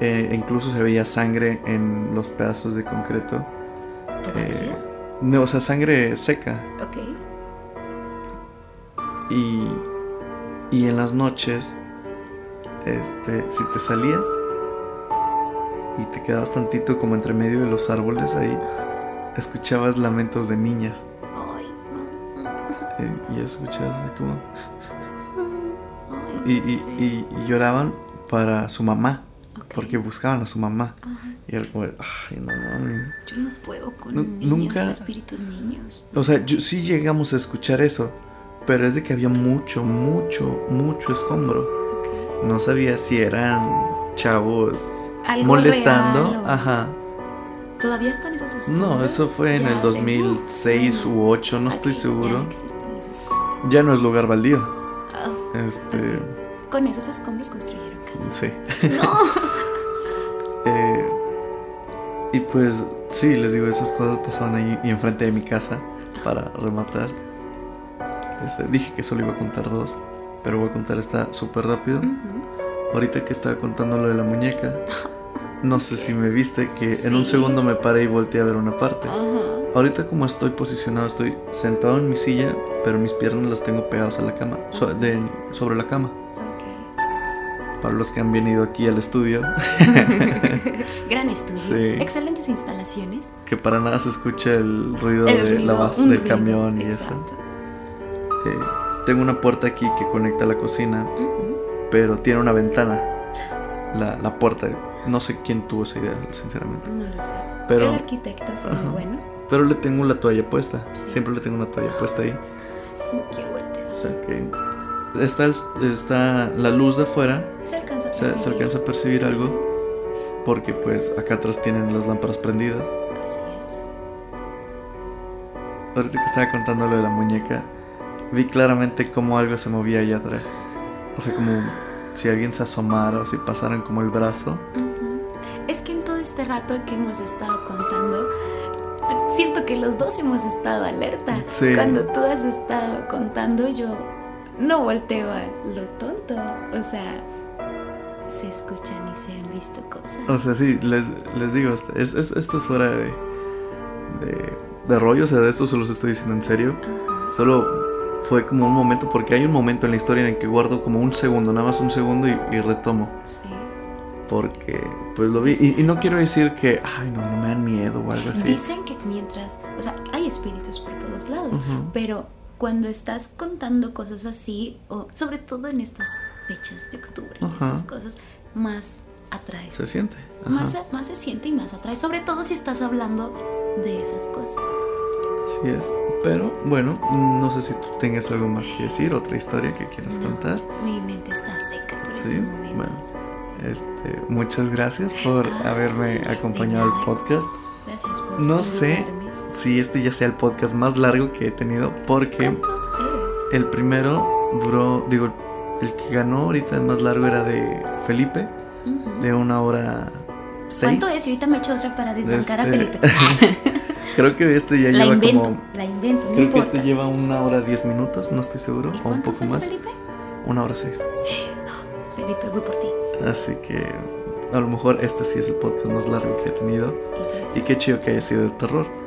Speaker 1: Eh, incluso se veía sangre en los pedazos de concreto.
Speaker 2: ¿Todavía?
Speaker 1: No, o sea, sangre seca.
Speaker 2: ok.
Speaker 1: Y, y en las noches, este, si te salías y te quedabas tantito como entre medio de los árboles ahí, escuchabas lamentos de niñas.
Speaker 2: Ay,
Speaker 1: eh, y escuchabas así como...
Speaker 2: Ay,
Speaker 1: Y, y- y- y lloraban para su mamá, Porque buscaban a su mamá.
Speaker 2: Ajá.
Speaker 1: Y era como, ay, no mames.
Speaker 2: Yo no puedo con niños,
Speaker 1: nunca-
Speaker 2: espíritus niños.
Speaker 1: O sea, yo, sí llegamos a escuchar eso, pero es de que había mucho, mucho, mucho escombro.
Speaker 2: Ok.
Speaker 1: No sabía si eran chavos
Speaker 2: Algo
Speaker 1: molestando.
Speaker 2: real o-
Speaker 1: Ajá.
Speaker 2: ¿Todavía están esos escombros?
Speaker 1: No, eso fue en
Speaker 2: Ya
Speaker 1: el
Speaker 2: hace-
Speaker 1: 2006
Speaker 2: Uf,
Speaker 1: u 8, no estoy
Speaker 2: Ya
Speaker 1: seguro.
Speaker 2: no existen esos escombros.
Speaker 1: Ya no es lugar baldío.
Speaker 2: Ah,
Speaker 1: Este,
Speaker 2: con esos escombros construyeron casas.
Speaker 1: sí.
Speaker 2: No.
Speaker 1: Y pues sí, les digo, esas cosas pasaban ahí y enfrente de mi casa para rematar. Este, dije que solo iba a contar dos, pero voy a contar esta súper rápido. Ahorita que estaba contando lo de la muñeca, no sé si me viste, que en un segundo me paré y volteé a ver una parte. Ahorita como estoy posicionado, estoy sentado en mi silla, pero mis piernas las tengo pegadas a la cama, so- de- sobre la cama. Para los que han venido aquí al estudio,
Speaker 2: Gran estudio.
Speaker 1: Sí.
Speaker 2: Excelentes instalaciones.
Speaker 1: que para nada se escucha el ruido
Speaker 2: El
Speaker 1: de
Speaker 2: ruido,
Speaker 1: la base del
Speaker 2: ruido,
Speaker 1: camión y
Speaker 2: exacto.
Speaker 1: eso. Eh, tengo una puerta aquí que conecta a la cocina,
Speaker 2: Ujú.
Speaker 1: pero tiene una ventana. La, la puerta, no sé quién tuvo esa idea, sinceramente.
Speaker 2: No lo sé.
Speaker 1: Pero-
Speaker 2: El arquitecto fue
Speaker 1: Ajá.
Speaker 2: muy bueno.
Speaker 1: Pero le tengo la toalla puesta.
Speaker 2: Sí.
Speaker 1: Siempre le tengo una toalla puesta ahí.
Speaker 2: No quiero voltear.
Speaker 1: Ok. Está, está la luz de afuera.
Speaker 2: Se alcanza a
Speaker 1: Se, se
Speaker 2: percibir.
Speaker 1: alcanza a percibir algo. Porque pues acá atrás tienen las lámparas prendidas.
Speaker 2: Así es.
Speaker 1: Ahorita que estaba contando lo de la muñeca, vi claramente cómo algo se movía allá atrás. O sea, como si alguien se asomara o si pasaran como el brazo.
Speaker 2: Ujú. Es que en todo este rato que hemos estado contando, siento que los dos hemos estado alerta.
Speaker 1: Sí.
Speaker 2: Cuando tú has estado contando, yo no volteo a lo tonto. O sea, se escuchan y se han visto cosas.
Speaker 1: O sea, sí, les, les digo, es- es- esto es fuera de, de, de rollo, o sea, de esto se los estoy diciendo en serio.
Speaker 2: Ajá.
Speaker 1: Solo fue como un momento, porque hay un momento en la historia en el que guardo como un segundo, nada más un segundo y, y retomo.
Speaker 2: Sí.
Speaker 1: Porque pues lo vi. Y, y no quiero decir que, ay, no, no me dan miedo o algo así.
Speaker 2: Dicen que mientras, o sea, hay espíritus por todos lados, pero cuando estás contando cosas así, o sobre todo en estas fechas de octubre
Speaker 1: Ajá.
Speaker 2: esas cosas, más atraes.
Speaker 1: Se siente. Ajá.
Speaker 2: Más, más se siente y más atrae, sobre todo si estás hablando de esas cosas.
Speaker 1: Así es. Pero bueno, no sé si tú tengas algo más que decir, otra historia que quieras
Speaker 2: No,
Speaker 1: contar.
Speaker 2: Mi mente está seca por
Speaker 1: Sí,
Speaker 2: estos momentos.
Speaker 1: bueno. Este, muchas gracias por haberme acompañado al podcast.
Speaker 2: Gracias por
Speaker 1: No sé. Si este ya sea el podcast más largo que he tenido, porque el primero duró, digo, el que ganó ahorita el más largo era de Felipe, de una hora seis.
Speaker 2: ¿Cuánto es? Y ahorita me echo otra para desbancar a
Speaker 1: Este,
Speaker 2: Felipe.
Speaker 1: Creo que este ya
Speaker 2: la
Speaker 1: lleva
Speaker 2: invento,
Speaker 1: como.
Speaker 2: la invento, no
Speaker 1: Creo que este lleva una hora diez minutos, no estoy seguro,
Speaker 2: ¿Y
Speaker 1: o un poco
Speaker 2: fue
Speaker 1: más.
Speaker 2: Felipe?
Speaker 1: Una hora seis.
Speaker 2: Felipe, voy por ti.
Speaker 1: Así que a lo mejor este sí es el podcast más largo que he tenido.
Speaker 2: Y
Speaker 1: Y qué chido que haya sido de terror.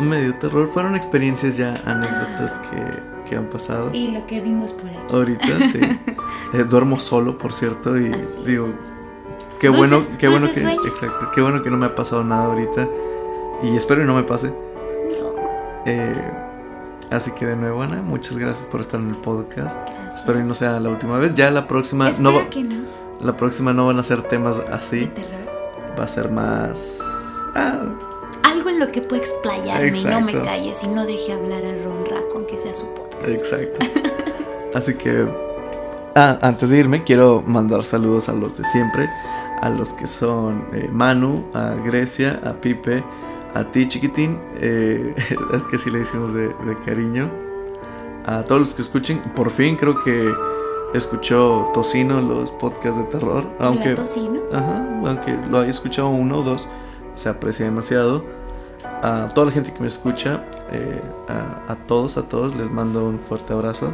Speaker 2: Medio te.
Speaker 1: Medio terror. Fueron experiencias ya, anécdotas que, que han pasado.
Speaker 2: Y lo que vimos por aquí.
Speaker 1: Ahorita, sí. Eh, duermo solo, por cierto, y
Speaker 2: Así es.
Speaker 1: digo, qué
Speaker 2: Dulces-
Speaker 1: bueno, qué bueno que,
Speaker 2: sueños.
Speaker 1: exacto, qué bueno que no me ha pasado nada ahorita. Y espero que no me pase.
Speaker 2: No,
Speaker 1: Eh, así que de nuevo, Ana, muchas gracias por estar en el podcast.
Speaker 2: gracias.
Speaker 1: Espero que no sea la última vez. Ya la próxima
Speaker 2: Espero
Speaker 1: no va-
Speaker 2: que no.
Speaker 1: la próxima no van a ser temas
Speaker 2: De
Speaker 1: así.
Speaker 2: terror.
Speaker 1: Va a ser más. Ah,
Speaker 2: lo que pueda explayarme y no me calles y no deje hablar a Ron Raco, aunque sea su podcast.
Speaker 1: Exacto. Así que, ah, antes de irme, quiero mandar saludos a los de siempre, a los que son eh, Manu, a Grecia, a Pipe, a ti, chiquitín. eh, es que sí le hicimos de, de cariño. A todos los que escuchen, por fin creo que escuchó Tocino los podcasts de terror, aunque,
Speaker 2: ¿La tocino?
Speaker 1: ajá, aunque lo haya escuchado uno o dos, se aprecia demasiado. A toda la gente que me escucha, eh, a, a todos, a todos les mando un fuerte abrazo.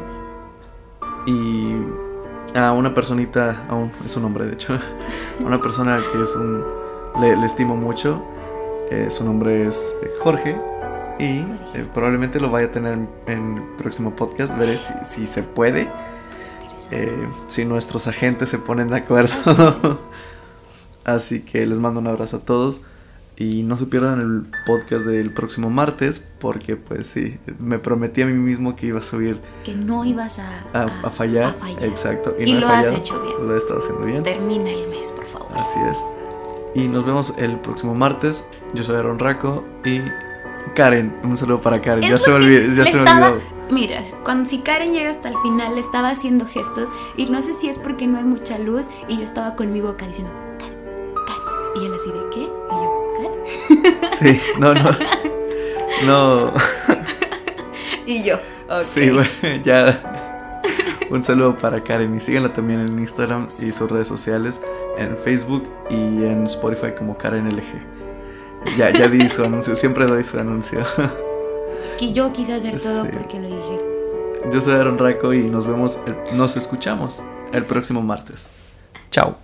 Speaker 1: Y a una personita, a un, es un hombre de hecho, a una persona que es un, le, le estimo mucho, eh, su nombre es Jorge. Y eh, probablemente lo vaya a tener en, el próximo podcast. Veré si, si se puede. Si nuestros agentes se ponen de acuerdo.
Speaker 2: Así
Speaker 1: que les mando un abrazo a todos. Y no se pierdan el podcast del próximo martes. Porque pues sí, me prometí a mí mismo que iba a subir
Speaker 2: Que no ibas a,
Speaker 1: a, a fallar.
Speaker 2: a fallar.
Speaker 1: Exacto.
Speaker 2: Y
Speaker 1: no he
Speaker 2: lo has
Speaker 1: fallado.
Speaker 2: hecho bien.
Speaker 1: Lo he estado haciendo bien.
Speaker 2: Termina el mes, por favor.
Speaker 1: Así es. Y nos vemos el próximo martes. Yo soy Aaron Raco y Karen. Un saludo para Karen.
Speaker 2: Es
Speaker 1: ya se me olvidó. Ya se me olvidó.
Speaker 2: Mira, cuando si Karen llega hasta el final, le estaba haciendo gestos y no sé si es porque no hay mucha luz y yo estaba con mi boca diciendo Karen, Karen. Y él así de qué? Y yo.
Speaker 1: Sí, no, no. No.
Speaker 2: Y yo, ok.
Speaker 1: Sí, bueno, ya. Un saludo para Karen y síganla también en Instagram y sus redes sociales, en Facebook y en Spotify como Karen LG. Ya, ya di su anuncio, siempre doy su anuncio.
Speaker 2: Que yo quise hacer todo
Speaker 1: Sí.
Speaker 2: porque lo dije.
Speaker 1: Yo soy Aaron Raco y nos vemos, el- nos escuchamos el próximo martes. Chao.